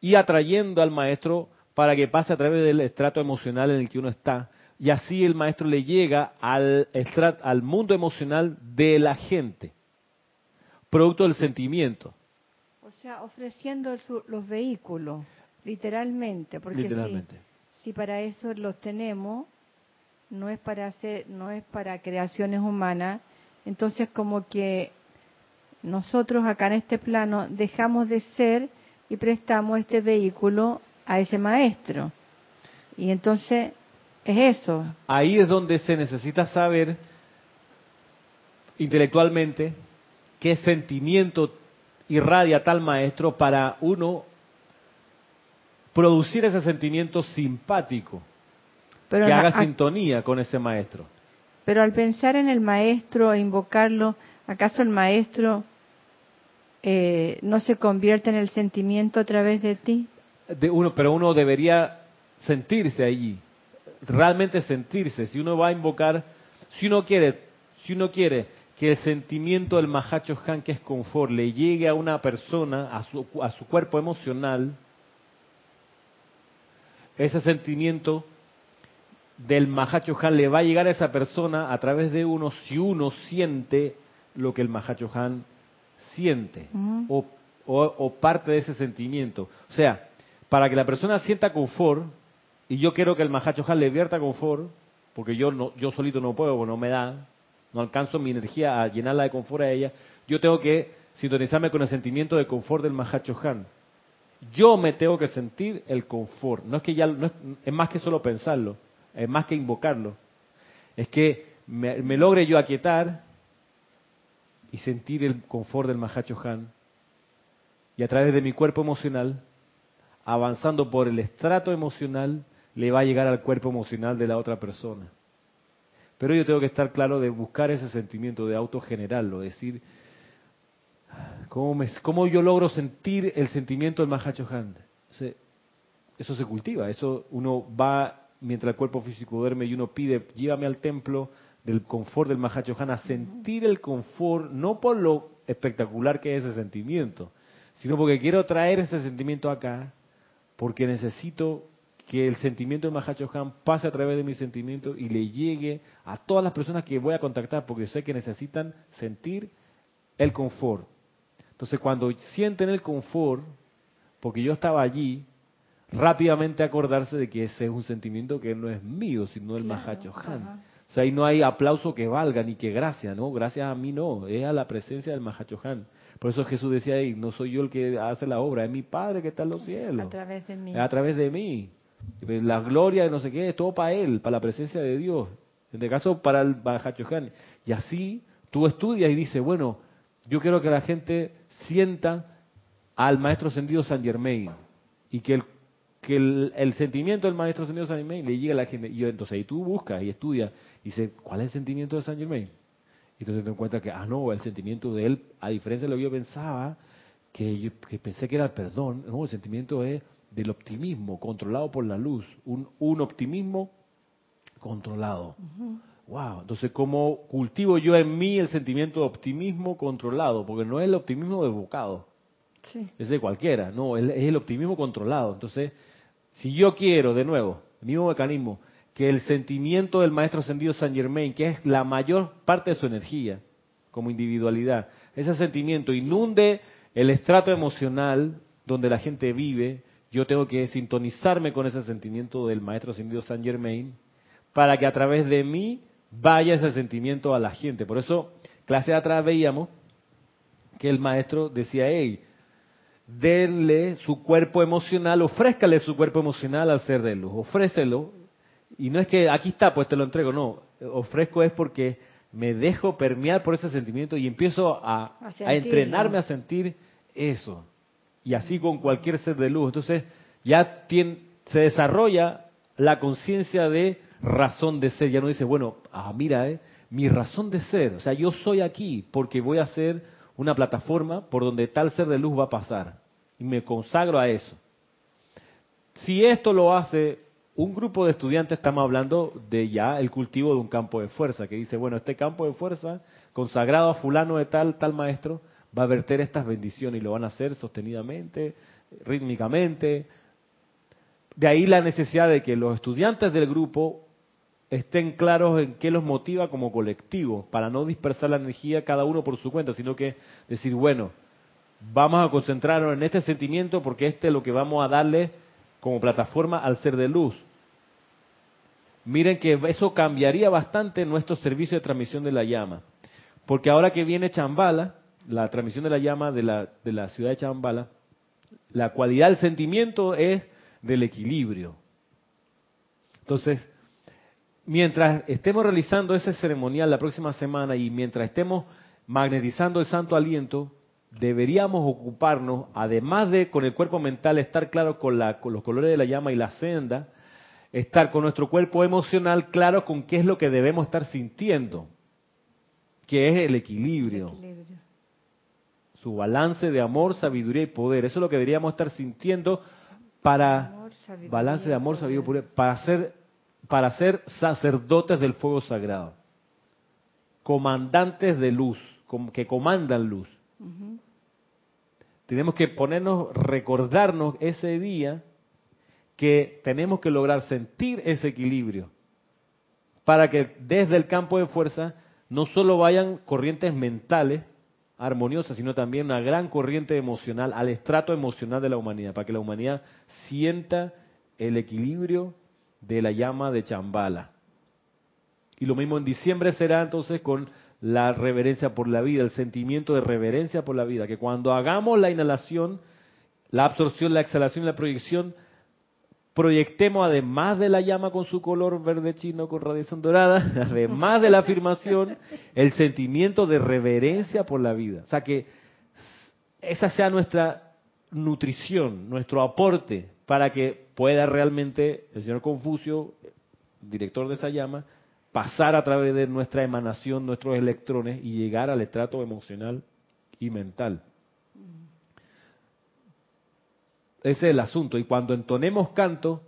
y atrayendo al maestro para que pase a través del estrato emocional en el que uno está. Y así el maestro le llega al, al mundo emocional de la gente producto del sentimiento. O sea, ofreciendo los vehículos, literalmente, porque literalmente. Si, para eso los tenemos, no es para hacer, no es para creaciones humanas, entonces como que nosotros acá en este plano dejamos de ser y prestamos este vehículo a ese maestro. Y entonces es eso. Ahí es donde se necesita saber intelectualmente qué sentimiento irradia tal maestro para uno producir ese sentimiento simpático, que haga sintonía con ese maestro. Pero al pensar en el maestro e invocarlo, ¿acaso el maestro eh, no se convierte en el sentimiento a través de ti? De uno, pero uno debería sentirse allí, realmente sentirse. Si uno va a invocar, si uno quiere, si uno quiere que el sentimiento del Mahacho Han, que es confort, le llegue a una persona, a su, a su cuerpo emocional, ese sentimiento del Mahacho Han le va a llegar a esa persona a través de uno si uno siente lo que el Mahacho Han siente o, o, parte de ese sentimiento. O sea, para que la persona sienta confort, y yo quiero que el Mahacho Han le vierta confort, porque yo no, yo solito no puedo, no me da, no alcanzo mi energía a llenarla de confort a ella, yo tengo que sintonizarme con el sentimiento de confort del Mahacho Han. Yo me tengo que sentir el confort. No es que ya, no es, es más que solo pensarlo, es más que invocarlo. Es que me, logre yo aquietar y sentir el confort del Mahacho Han. Y a través de mi cuerpo emocional, avanzando por el estrato emocional, le va a llegar al cuerpo emocional de la otra persona. Pero yo tengo que estar claro de buscar ese sentimiento, de autogenerarlo, decir, ¿cómo, me, ¿cómo yo logro sentir el sentimiento del Mahachohan? Eso se cultiva, eso uno va mientras el cuerpo físico duerme y uno pide, llévame al templo del confort del Mahachohan a sentir el confort, no por lo espectacular que es ese sentimiento, sino porque quiero traer ese sentimiento acá, porque necesito que el sentimiento de Mahacho Han pase a través de mi sentimiento y le llegue a todas las personas que voy a contactar, porque sé que necesitan sentir el confort. Entonces, cuando sienten el confort, porque yo estaba allí, rápidamente acordarse de que ese es un sentimiento que no es mío, sino del Mahacho Han. O sea, ahí no hay aplauso que valga ni que gracia, ¿no? Gracias a mí no, es a la presencia del Mahacho Han. Por eso Jesús decía ahí, no soy yo el que hace la obra, es mi Padre que está en los cielos. A través de mí. A través de mí. La gloria de no sé qué es todo para Él, para la presencia de Dios. En este caso, para el Bajachohan. Y así tú estudias y dices, bueno, yo quiero que la gente sienta al Maestro Ascendido San Germain y que el que el, sentimiento del Maestro Ascendido San Germain le llegue a la gente. Y entonces ahí tú buscas y estudias y dices, ¿cuál es el sentimiento de San Germain? Y entonces te encuentras que, ah, no, el sentimiento de él, a diferencia de lo que yo pensaba, que yo que pensé que era el perdón, no, el sentimiento es del optimismo controlado por la luz, un, un optimismo controlado. Wow, entonces ¿cómo cultivo yo en mí el sentimiento de optimismo controlado? Porque no es el optimismo desbocado, sí. es de cualquiera, no, es, el optimismo controlado. Entonces, si yo quiero, de nuevo, el mismo mecanismo, que el sentimiento del maestro ascendido San Germain, que es la mayor parte de su energía como individualidad, ese sentimiento inunde el estrato emocional donde la gente vive, yo tengo que sintonizarme con ese sentimiento del Maestro Ascendido San Germain para que a través de mí vaya ese sentimiento a la gente. Por eso, clase atrás veíamos que el Maestro decía, hey, denle su cuerpo emocional, ofrézcale su cuerpo emocional al ser de luz, ofrécelo. Y no es que aquí está, pues te lo entrego, no, ofrezco es porque me dejo permear por ese sentimiento y empiezo a, a entrenarme a sentir eso y así con cualquier ser de luz. Entonces ya se desarrolla la conciencia de razón de ser. Ya no dice, bueno, ah, mira, eh, mi razón de ser, o sea, yo soy aquí porque voy a ser una plataforma por donde tal ser de luz va a pasar. Y me consagro a eso. Si esto lo hace un grupo de estudiantes, estamos hablando de ya el cultivo de un campo de fuerza, que dice, bueno, este campo de fuerza, consagrado a fulano de tal, tal maestro, va a verter estas bendiciones y lo van a hacer sostenidamente, rítmicamente. De ahí la necesidad de que los estudiantes del grupo estén claros en qué los motiva como colectivo, para no dispersar la energía cada uno por su cuenta, sino que decir, bueno, vamos a concentrarnos en este sentimiento porque este es lo que vamos a darle como plataforma al ser de luz. Miren que eso cambiaría bastante nuestro servicio de transmisión de la llama. Porque ahora que viene Chambala, la transmisión de la llama de la, de la ciudad de Chambala, la cualidad del sentimiento es del equilibrio. Entonces, mientras estemos realizando ese ceremonial la próxima semana y mientras estemos magnetizando el santo aliento, deberíamos ocuparnos, además de con el cuerpo mental estar claro con, la, con los colores de la llama y la senda, estar con nuestro cuerpo emocional claro con qué es lo que debemos estar sintiendo, que es el equilibrio. El equilibrio su balance de amor, sabiduría y poder. Eso es lo que deberíamos estar sintiendo para balance de amor, sabiduría y poder, para ser para ser sacerdotes del fuego sagrado. comandantes de luz, que comandan luz. Tenemos que ponernos, recordarnos ese día que tenemos que lograr sentir ese equilibrio para que desde el campo de fuerza no solo vayan corrientes mentales armoniosas, sino también una gran corriente emocional al estrato emocional de la humanidad, para que la humanidad sienta el equilibrio de la llama de Chambala. Y lo mismo en diciembre será entonces con la reverencia por la vida, el sentimiento de reverencia por la vida, que cuando hagamos la inhalación, la absorción, la exhalación y la proyección, proyectemos además de la llama con su color verde chino con radiación dorada, [laughs] además de la afirmación, el sentimiento de reverencia por la vida. O sea que esa sea nuestra nutrición, nuestro aporte para que pueda realmente el señor Confucio, director de esa llama, pasar a través de nuestra emanación, nuestros electrones y llegar al estrato emocional y mental. Ese es el asunto. Y cuando entonemos canto,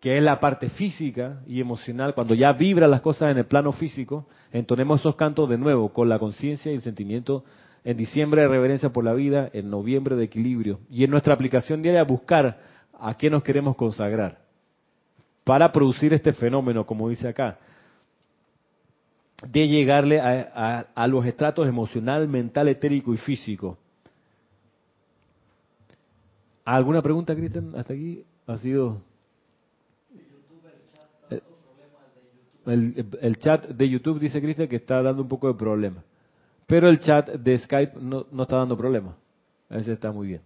que es la parte física y emocional, cuando ya vibran las cosas en el plano físico, entonemos esos cantos de nuevo con la conciencia y el sentimiento en diciembre de reverencia por la vida, en noviembre de equilibrio. Y en nuestra aplicación diaria buscar a qué nos queremos consagrar para producir este fenómeno, como dice acá, de llegarle a, a los estratos emocional, mental, etérico y físico ¿Alguna pregunta, Cristian? Hasta aquí ha sido... El, chat de YouTube dice Cristian que está dando un poco de problema. Pero el chat de Skype no, no está dando problema. Ese está muy bien.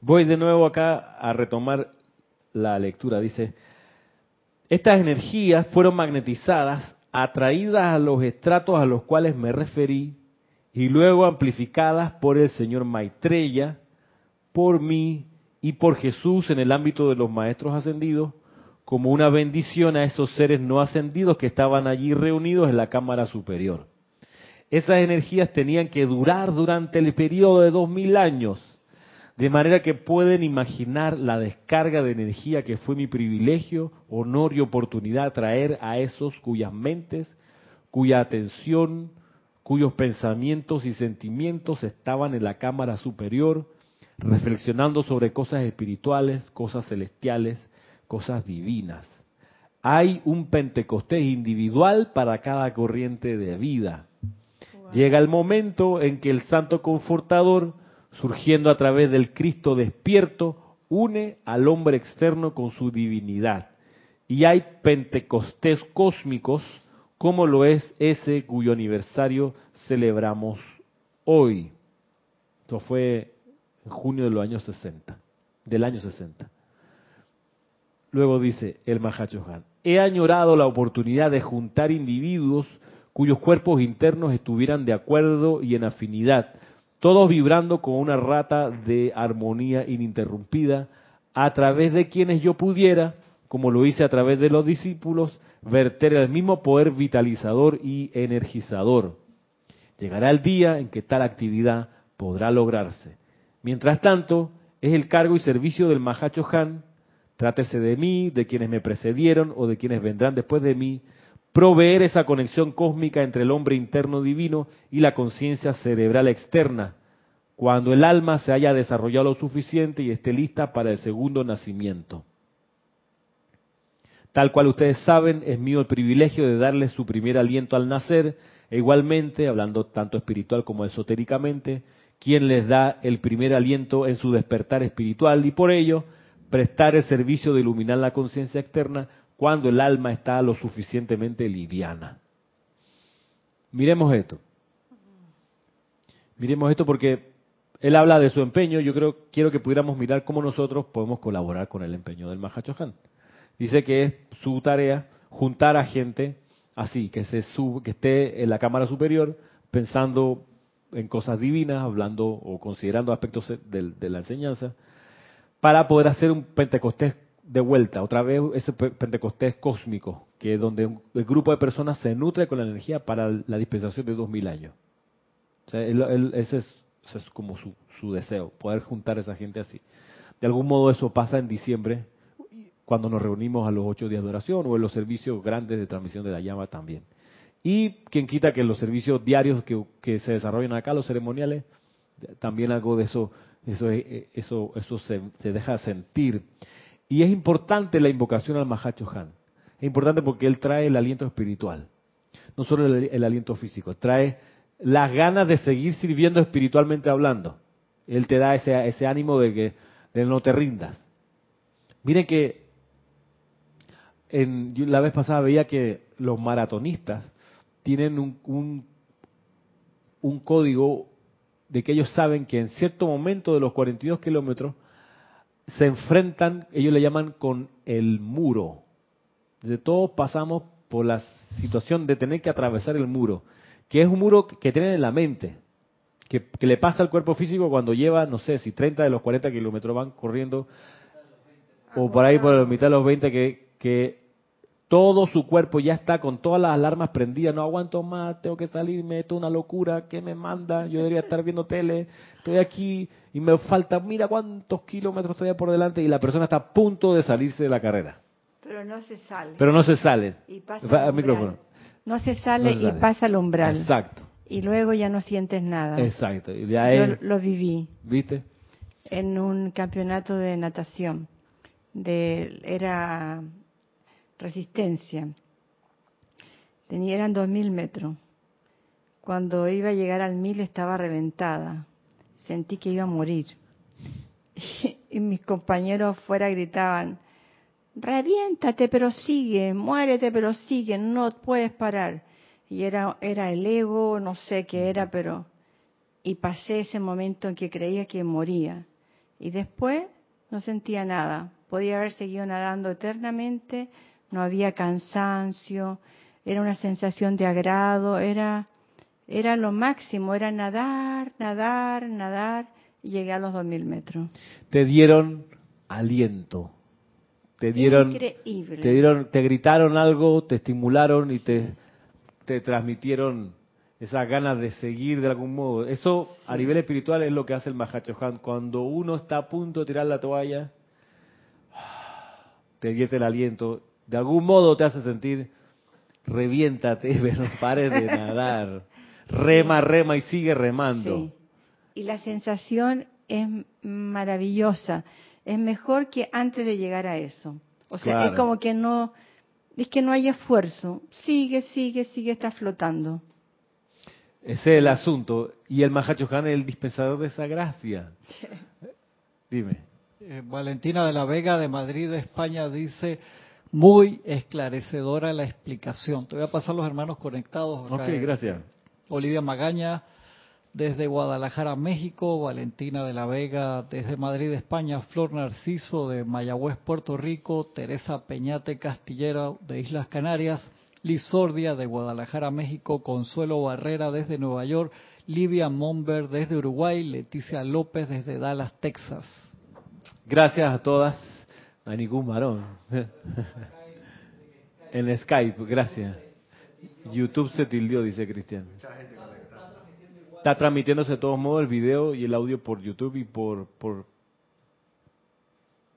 Voy de nuevo acá a retomar la lectura. Dice, estas energías fueron magnetizadas, atraídas a los estratos a los cuales me referí y luego amplificadas por el señor Maitreya, por mí y por Jesús en el ámbito de los maestros ascendidos, como una bendición a esos seres no ascendidos que estaban allí reunidos en la cámara superior. Esas energías tenían que durar durante el periodo de dos mil años, de manera que pueden imaginar la descarga de energía que fue mi privilegio, honor y oportunidad traer a esos cuyas mentes, cuya atención, cuyos pensamientos y sentimientos estaban en la cámara superior, reflexionando sobre cosas espirituales, cosas celestiales, cosas divinas. Hay un Pentecostés individual para cada corriente de vida. Llega el momento en que el Santo Confortador, surgiendo a través del Cristo despierto, une al hombre externo con su divinidad. Y hay Pentecostés cósmicos como lo es ese cuyo aniversario celebramos hoy. Esto fue en junio de los años 60, del año 60. Luego dice el Mahachohan, he añorado la oportunidad de juntar individuos cuyos cuerpos internos estuvieran de acuerdo y en afinidad, todos vibrando con una rata de armonía ininterrumpida, a través de quienes yo pudiera, como lo hice a través de los discípulos, verter el mismo poder vitalizador y energizador. Llegará el día en que tal actividad podrá lograrse. Mientras tanto, es el cargo y servicio del Mahacho Han, trátese de mí, de quienes me precedieron o de quienes vendrán después de mí, proveer esa conexión cósmica entre el hombre interno divino y la conciencia cerebral externa, cuando el alma se haya desarrollado lo suficiente y esté lista para el segundo nacimiento. Tal cual ustedes saben, es mío el privilegio de darles su primer aliento al nacer, e igualmente, hablando tanto espiritual como esotéricamente, quien les da el primer aliento en su despertar espiritual y por ello prestar el servicio de iluminar la conciencia externa cuando el alma está lo suficientemente liviana. Miremos esto. Miremos esto porque él habla de su empeño. Yo creo, quiero que pudiéramos mirar cómo nosotros podemos colaborar con el empeño del Mahachohan. Dice que es su tarea juntar a gente así, que, se que esté en la cámara superior pensando en cosas divinas, hablando o considerando aspectos de, la enseñanza, para poder hacer un Pentecostés de vuelta, otra vez ese Pentecostés cósmico, que es donde el grupo de personas se nutre con la energía para la dispensación de dos mil años. ese, es, como su deseo, poder juntar a esa gente así. De algún modo eso pasa en diciembre, cuando nos reunimos a los ocho días de oración o en los servicios grandes de transmisión de la llama también. Y quien quita que los servicios diarios que, se desarrollan acá, los ceremoniales, también algo de eso, eso, eso, eso se, deja sentir. Y es importante la invocación al Mahacho Han. Es importante porque él trae el aliento espiritual, no solo el, aliento físico, trae las ganas de seguir sirviendo espiritualmente hablando. Él te da ese, ánimo de que de no te rindas. Miren que en, la vez pasada veía que los maratonistas tienen un, un, código de que ellos saben que en cierto momento de los 42 kilómetros se enfrentan, ellos le llaman con el muro. De todos pasamos por la situación de tener que atravesar el muro, que es un muro que tienen en la mente, que, le pasa al cuerpo físico cuando lleva, no sé, si 30 de los 40 kilómetros van corriendo, o por ahí por la mitad de los 20, que, que todo su cuerpo ya está con todas las alarmas prendidas, no aguanto más, tengo que salirme, esto es una locura, ¿qué me manda? Yo debería estar viendo tele, estoy aquí y me falta, mira cuántos kilómetros estoy por delante y la persona está a punto de salirse de la carrera. Pero no se sale. Pero no se sale. Y pasa el micrófono. No se sale, y pasa el umbral. Exacto. Y luego ya no sientes nada. Exacto. Yo lo viví. ¿Viste? En un campeonato de natación. De, era resistencia. Tenía, eran dos mil metros. Cuando iba a llegar al mil estaba reventada. Sentí que iba a morir. [laughs] Y, mis compañeros afuera gritaban, reviéntate pero sigue, muérete pero sigue, no puedes parar. Y era, era el ego, no sé qué era, pero... Y pasé ese momento en que creía que moría. Y después no sentía nada. Podía haber seguido nadando eternamente, no había cansancio, era una sensación de agrado, era, era lo máximo, era nadar, nadar, nadar, y llegué a los 2000 metros. Te dieron aliento, te dieron, Increíble. te dieron, te gritaron algo, te estimularon y te, te transmitieron esas ganas de seguir de algún modo. Eso a nivel espiritual es lo que hace el Mahachohan. Cuando uno está a punto de tirar la toalla, te vierte el aliento de algún modo te hace sentir, reviéntate, [laughs] pero no pares de [laughs] nadar. Rema, rema y sigue remando. Y la sensación es maravillosa. Es mejor que antes de llegar a eso. O sea, es como que no, es que no hay esfuerzo. Sigue, sigue, sigue, está flotando. Ese es el asunto. Y el Mahachohan es el dispensador de esa gracia. Dime. Eh, Valentina de la Vega de Madrid, España, dice, muy esclarecedora la explicación. Te voy a pasar los hermanos conectados. ok, gracias. Olivia Magaña desde Guadalajara, México, Valentina de la Vega desde Madrid, España, Flor Narciso de Mayagüez, Puerto Rico, Teresa Peñate Castillera de Islas Canarias, Liz Sordia de Guadalajara, México, Consuelo Barrera desde Nueva York, Livia Momber desde Uruguay, Leticia López desde Dallas, Texas. Gracias a todas a ningún varón. [laughs] en Skype, gracias. YouTube se tildió, dice Cristian. Está transmitiéndose de todos modos el video y el audio por YouTube y por, por,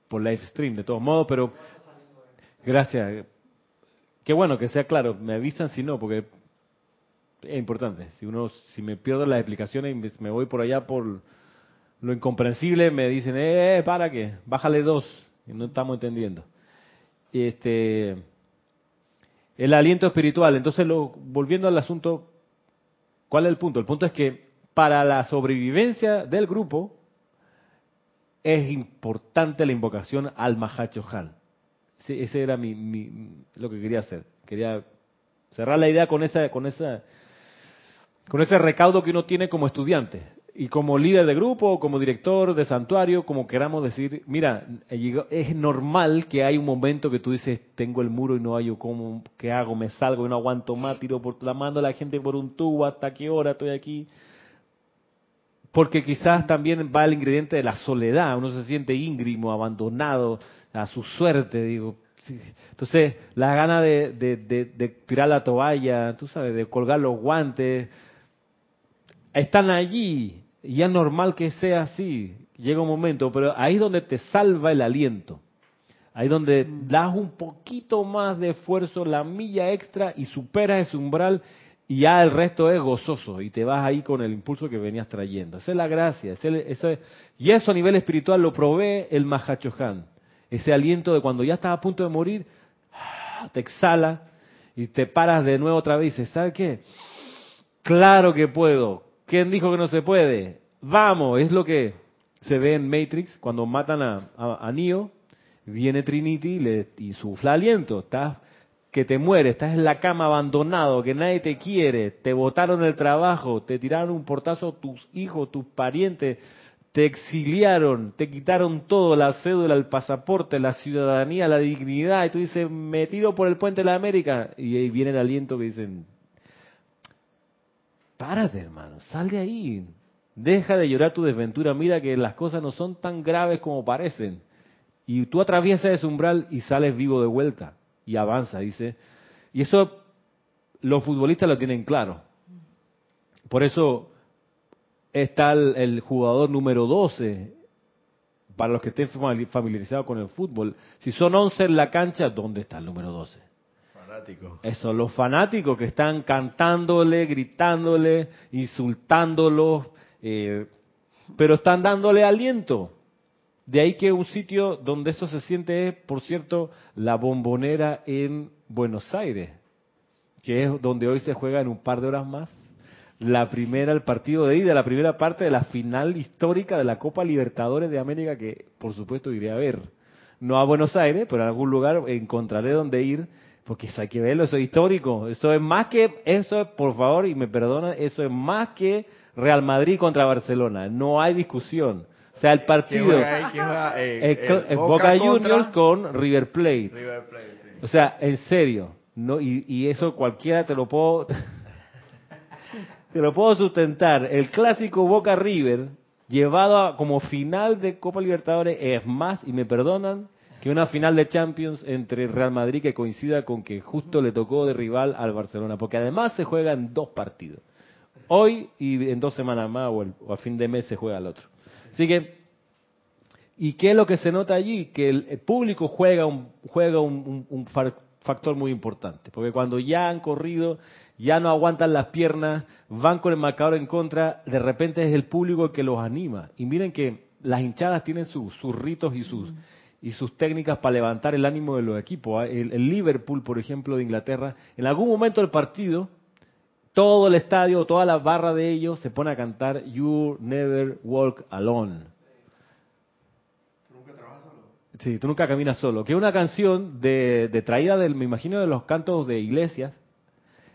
por live stream, de todos modos, pero gracias. Qué bueno que sea claro, me avisan si no, porque es importante. Si uno, si me pierdo las explicaciones y me voy por allá por lo incomprensible, me dicen, eh, para qué, bájale dos no estamos entendiendo. Este, el aliento espiritual. Entonces, lo, volviendo al asunto, ¿cuál es el punto? El punto es que para la sobrevivencia del grupo es importante la invocación al Mahachohan. Ese, ese era mi, lo que quería hacer. Quería cerrar la idea con esa, con esa, con ese recaudo que uno tiene como estudiante y como líder de grupo, como director de santuario, como queramos decir, mira, es normal que hay un momento que tú dices, tengo el muro y no hay cómo, ¿qué hago? Me salgo y no aguanto más, tiro por la mano a la gente por un tubo, ¿hasta qué hora estoy aquí? Porque quizás también va el ingrediente de la soledad, uno se siente íngrimo, abandonado a su suerte, digo. Entonces, la gana de, de tirar la toalla, tú sabes, de colgar los guantes, están allí, y es normal que sea así, llega un momento, pero ahí es donde te salva el aliento. Ahí donde das un poquito más de esfuerzo, la milla extra y superas ese umbral y ya el resto es gozoso y te vas ahí con el impulso que venías trayendo. Esa es la gracia. Ese, y eso a nivel espiritual lo provee el Mahachohan. Ese aliento de cuando ya estás a punto de morir, te exhala y te paras de nuevo otra vez y dices, ¿sabes qué? Claro que puedo. ¿Quién dijo que no se puede? Vamos, es lo que se ve en Matrix cuando matan a, a, Neo. Viene Trinity y, le, sufla aliento. Estás que te mueres, estás en la cama abandonado, que nadie te quiere, te botaron del trabajo, te tiraron un portazo tus hijos, tus parientes, te exiliaron, te quitaron todo, la cédula, el pasaporte, la ciudadanía, la dignidad, y tú dices, metido por el puente de la América, y ahí viene el aliento que dicen, párate hermano, sal de ahí, deja de llorar tu desventura, mira que las cosas no son tan graves como parecen, y tú atraviesas ese umbral y sales vivo de vuelta y avanza, dice. Y eso los futbolistas lo tienen claro. Por eso está el, jugador número 12, para los que estén familiarizados con el fútbol. Si son 11 en la cancha, ¿dónde está el número 12? Fanático. Eso, los fanáticos que están cantándole, gritándole, insultándolo, eh, pero están dándole aliento. De ahí que un sitio donde eso se siente es, por cierto, la bombonera en Buenos Aires, que es donde hoy se juega en un par de horas más la primera, el partido de ida, la primera parte de la final histórica de la Copa Libertadores de América, que por supuesto iré a ver. No a Buenos Aires, pero en algún lugar encontraré donde ir, porque eso hay que verlo, eso es histórico. Eso es más que, eso es, por favor, y me perdona, eso es más que Real Madrid contra Barcelona. No hay discusión. O sea, el partido. Eh, Boca, Juniors con River Plate. O sea, en serio. no y, y, eso cualquiera te lo puedo. [laughs] te lo puedo sustentar. El clásico Boca River, llevado a, como final de Copa Libertadores, es más, y me perdonan, que una final de Champions entre Real Madrid que coincida con que justo le tocó de rival al Barcelona. Porque además se juega en dos partidos. Hoy y en dos semanas más, o a fin de mes se juega el otro. Así que, ¿y qué es lo que se nota allí? Que el, público juega, un, juega un, factor muy importante, porque cuando ya han corrido, ya no aguantan las piernas, van con el marcador en contra, de repente es el público el que los anima. Y miren que las hinchadas tienen sus, ritos y sus, y sus técnicas para levantar el ánimo de los equipos. ¿ah? El, el, Liverpool, por ejemplo, de Inglaterra, en algún momento del partido, todo el estadio, toda la barra de ellos se pone a cantar You Never Walk Alone. ¿Tú nunca trabajas solo? Sí, tú nunca caminas solo. Que es una canción de, traída del, me imagino, de los cantos de iglesias,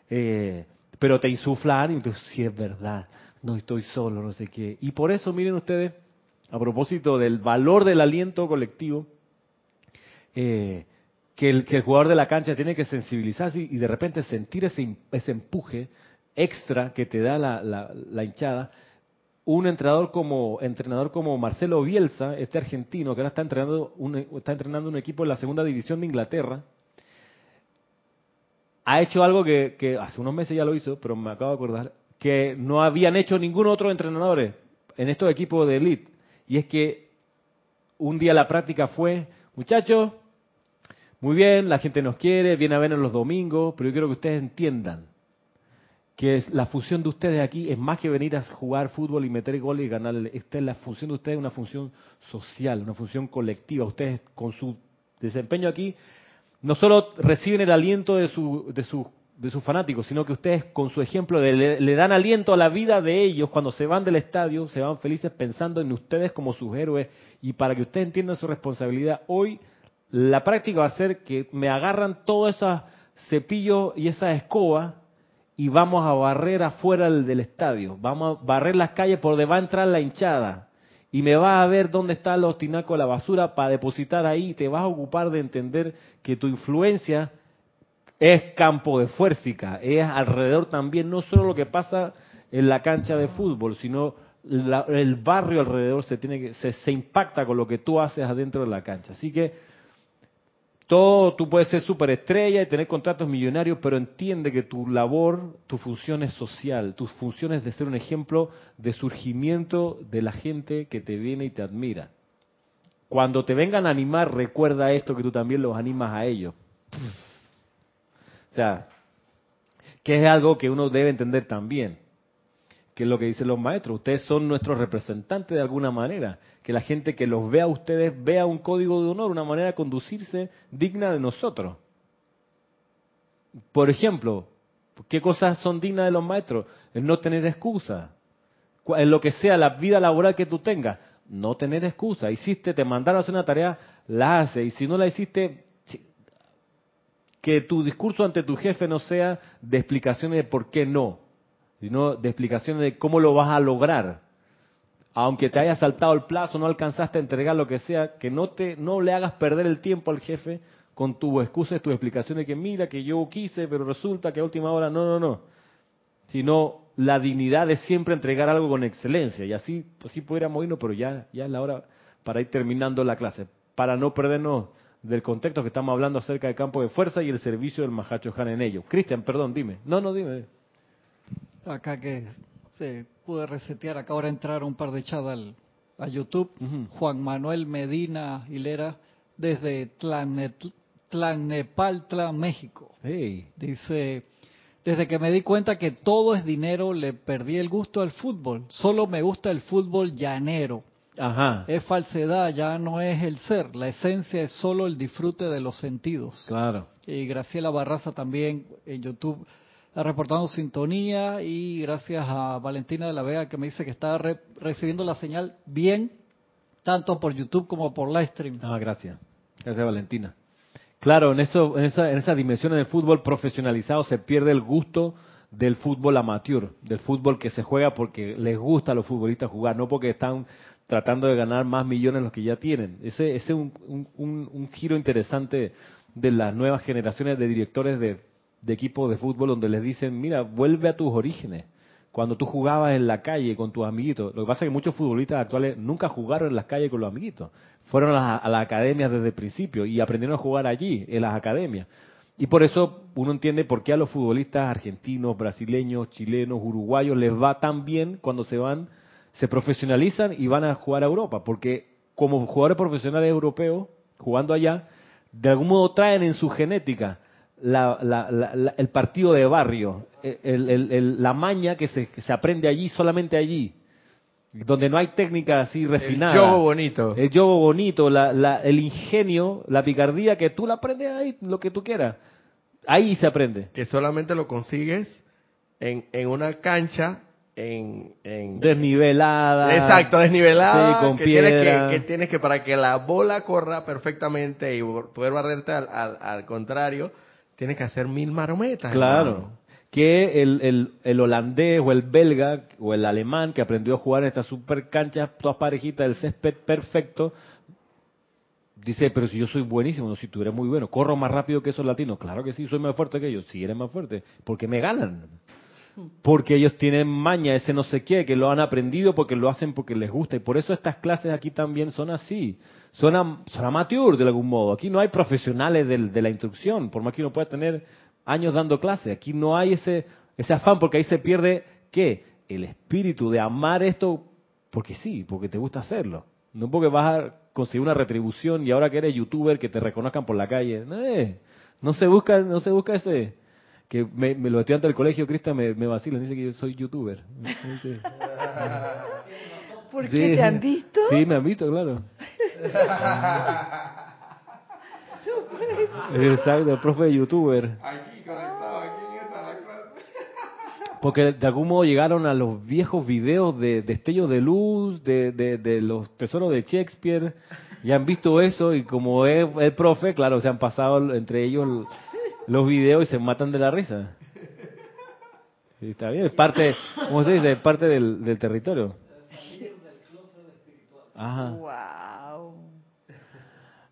eh, pero te insufla ánimo, entonces sí es verdad, no estoy solo, no sé qué. Y por eso, miren ustedes, a propósito del valor del aliento colectivo, eh, que, el, que el jugador de la cancha tiene que sensibilizarse y, de repente sentir ese, ese empuje extra que te da la, la, hinchada, un entrenador como entrenador como Marcelo Bielsa, este argentino que ahora está entrenando un, está entrenando un equipo en la segunda división de Inglaterra, ha hecho algo que, que, hace unos meses ya lo hizo, pero me acabo de acordar, que no habían hecho ningún otro entrenador en estos equipos de elite. Y es que un día la práctica fue, muchachos, muy bien, la gente nos quiere, viene a vernos los domingos, pero yo quiero que ustedes entiendan que la función de ustedes aquí es más que venir a jugar fútbol y meter goles y ganar. Esta es la función de ustedes, una función social, una función colectiva. Ustedes con su desempeño aquí no solo reciben el aliento de, su, de, de sus fanáticos, sino que ustedes con su ejemplo le, le, dan aliento a la vida de ellos cuando se van del estadio, se van felices pensando en ustedes como sus héroes y para que ustedes entiendan su responsabilidad. Hoy la práctica va a ser que me agarran todos esos cepillos y esa escoba y vamos a barrer afuera del, estadio, vamos a barrer las calles por donde va a entrar la hinchada. Y me va a ver dónde están los tinacos de la basura para depositar ahí, te vas a ocupar de entender que tu influencia es campo de fuerza, es alrededor también, no solo lo que pasa en la cancha de fútbol, sino el barrio alrededor se tiene que se, se impacta con lo que tú haces adentro de la cancha. Así que todo, tú puedes ser superestrella y tener contratos millonarios, pero entiende que tu labor, tu función es social, tu función es de ser un ejemplo de surgimiento de la gente que te viene y te admira. Cuando te vengan a animar, recuerda esto que tú también los animas a ellos. O sea, que es algo que uno debe entender también, que es lo que dicen los maestros. Ustedes son nuestros representantes de alguna manera. Que la gente que los vea a ustedes vea un código de honor, una manera de conducirse digna de nosotros. Por ejemplo, ¿qué cosas son dignas de los maestros? El no tener excusa. En lo que sea la vida laboral que tú tengas, no tener excusa. Hiciste, te mandaron a hacer una tarea, la haces. Y si no la hiciste, que tu discurso ante tu jefe no sea de explicaciones de por qué no, sino de explicaciones de cómo lo vas a lograr. Aunque te haya saltado el plazo, no alcanzaste a entregar lo que sea, que no te no le hagas perder el tiempo al jefe con tus excusas, tus explicaciones que mira que yo quise, pero resulta que a última hora no, no, no. Sino la dignidad de siempre entregar algo con excelencia y así así pudiéramos irnos, pero ya ya es la hora para ir terminando la clase, para no perdernos del contexto que estamos hablando acerca del campo de fuerza y el servicio del Mahacho Han en ello. Cristian, perdón, dime. No, no, dime. Acá que se pude resetear, acá ahora entrar un par de chats a YouTube. Juan Manuel Medina Hilera, desde Tlanepaltla, México. Dice, desde que me di cuenta que todo es dinero, le perdí el gusto al fútbol. Solo me gusta el fútbol llanero. Ajá. Es falsedad, ya no es el ser. La esencia es solo el disfrute de los sentidos. Claro. Y Graciela Barraza también en YouTube ha reportado sintonía y gracias a Valentina de la Vega que me dice que está recibiendo la señal bien, tanto por YouTube como por Livestream. Ah, gracias. Gracias, Valentina. Claro, en, eso, en, esa, en esa dimensión del fútbol profesionalizado se pierde el gusto del fútbol amateur, del fútbol que se juega porque les gusta a los futbolistas jugar, no porque están tratando de ganar más millones los que ya tienen. Ese, es un, un, giro interesante de las nuevas generaciones de directores de, de equipos de fútbol donde les dicen, mira, vuelve a tus orígenes. Cuando tú jugabas en la calle con tus amiguitos. Lo que pasa es que muchos futbolistas actuales nunca jugaron en las calles con los amiguitos. Fueron a, a las academias desde el principio y aprendieron a jugar allí, en las academias. Y por eso uno entiende por qué a los futbolistas argentinos, brasileños, chilenos, uruguayos les va tan bien cuando se van se profesionalizan y van a jugar a Europa, porque como jugadores profesionales europeos, jugando allá, de algún modo traen en su genética el partido de barrio, la maña que se, aprende allí, solamente allí, donde no hay técnica así refinada. El yogo bonito. El yogo bonito, el ingenio, la picardía, que tú la aprendes ahí, lo que tú quieras. Ahí se aprende. Que solamente lo consigues en, en una cancha en, desnivelada. Exacto, desnivelada. con que Tienes que, que, tienes que, para que la bola corra perfectamente y poder barrerte al, al, contrario, tienes que hacer mil marometas. Claro. Que el, el, el, holandés o el belga o el alemán que aprendió a jugar en estas super canchas, todas parejitas, el césped perfecto, dice, pero si yo soy buenísimo, no, si tú eres muy bueno, corro más rápido que esos latinos. Claro que sí, soy más fuerte que ellos. Si eres más fuerte, porque me ganan porque ellos tienen maña, ese no sé qué, que lo han aprendido porque lo hacen porque les gusta. Y por eso estas clases aquí también son así. Son, son amateur de algún modo. Aquí no hay profesionales de, la instrucción, por más que uno pueda tener años dando clases. Aquí no hay ese, ese afán porque ahí se pierde, ¿qué? El espíritu de amar esto porque sí, porque te gusta hacerlo. No porque vas a conseguir una retribución y ahora que eres youtuber que te reconozcan por la calle. No, no se busca, no se busca ese que me, me los estudiantes del colegio, Cristian, me, me vacilan, dice que yo soy youtuber. [laughs] ¿Por qué te han visto? Sí, me han visto, claro. Exacto, el profe de youtuber. Aquí conectado, aquí en esa clase. Porque de algún modo llegaron a los viejos videos de destellos de luz, de, de, de los tesoros de Shakespeare, y han visto eso, y como es el profe, claro, se han pasado entre ellos los videos y se matan de la risa. está bien, es parte, ¿cómo se dice? Es parte del, del territorio. Ajá. Wow.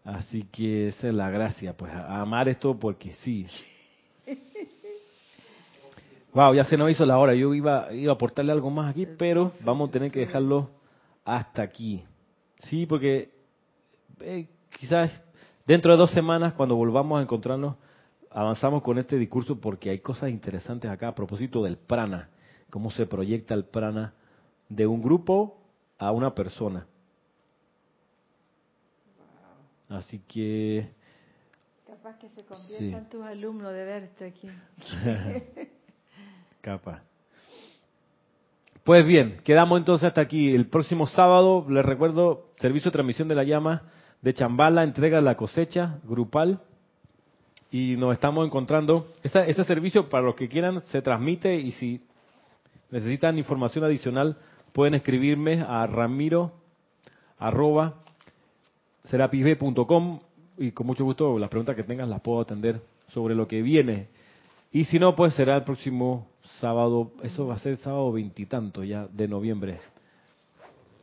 Así que esa es la gracia, pues amar esto porque sí. Wow, ya se nos hizo la hora. Yo iba, iba a aportarle algo más aquí, pero vamos a tener que dejarlo hasta aquí. Sí, porque eh, quizás dentro de dos semanas, cuando volvamos a encontrarnos, avanzamos con este discurso porque hay cosas interesantes acá a propósito del prana, cómo se proyecta el prana de un grupo a una persona. Así que... Capaz que se conviertan tus alumnos de verte aquí. [laughs] Capaz. Pues bien, quedamos entonces hasta aquí. El próximo sábado, les recuerdo, servicio de transmisión de la llama de Chambala, entrega la cosecha grupal. Y nos estamos encontrando. ese servicio, para los que quieran, se transmite y si necesitan información adicional, pueden escribirme a ramiro arroba y con mucho gusto las preguntas que tengan las puedo atender sobre lo que viene. Y si no, pues será el próximo sábado, eso va a ser sábado veintitanto ya de noviembre.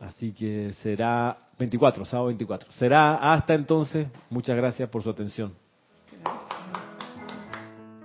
Así que será 24, sábado 24. Será hasta entonces. Muchas gracias por su atención.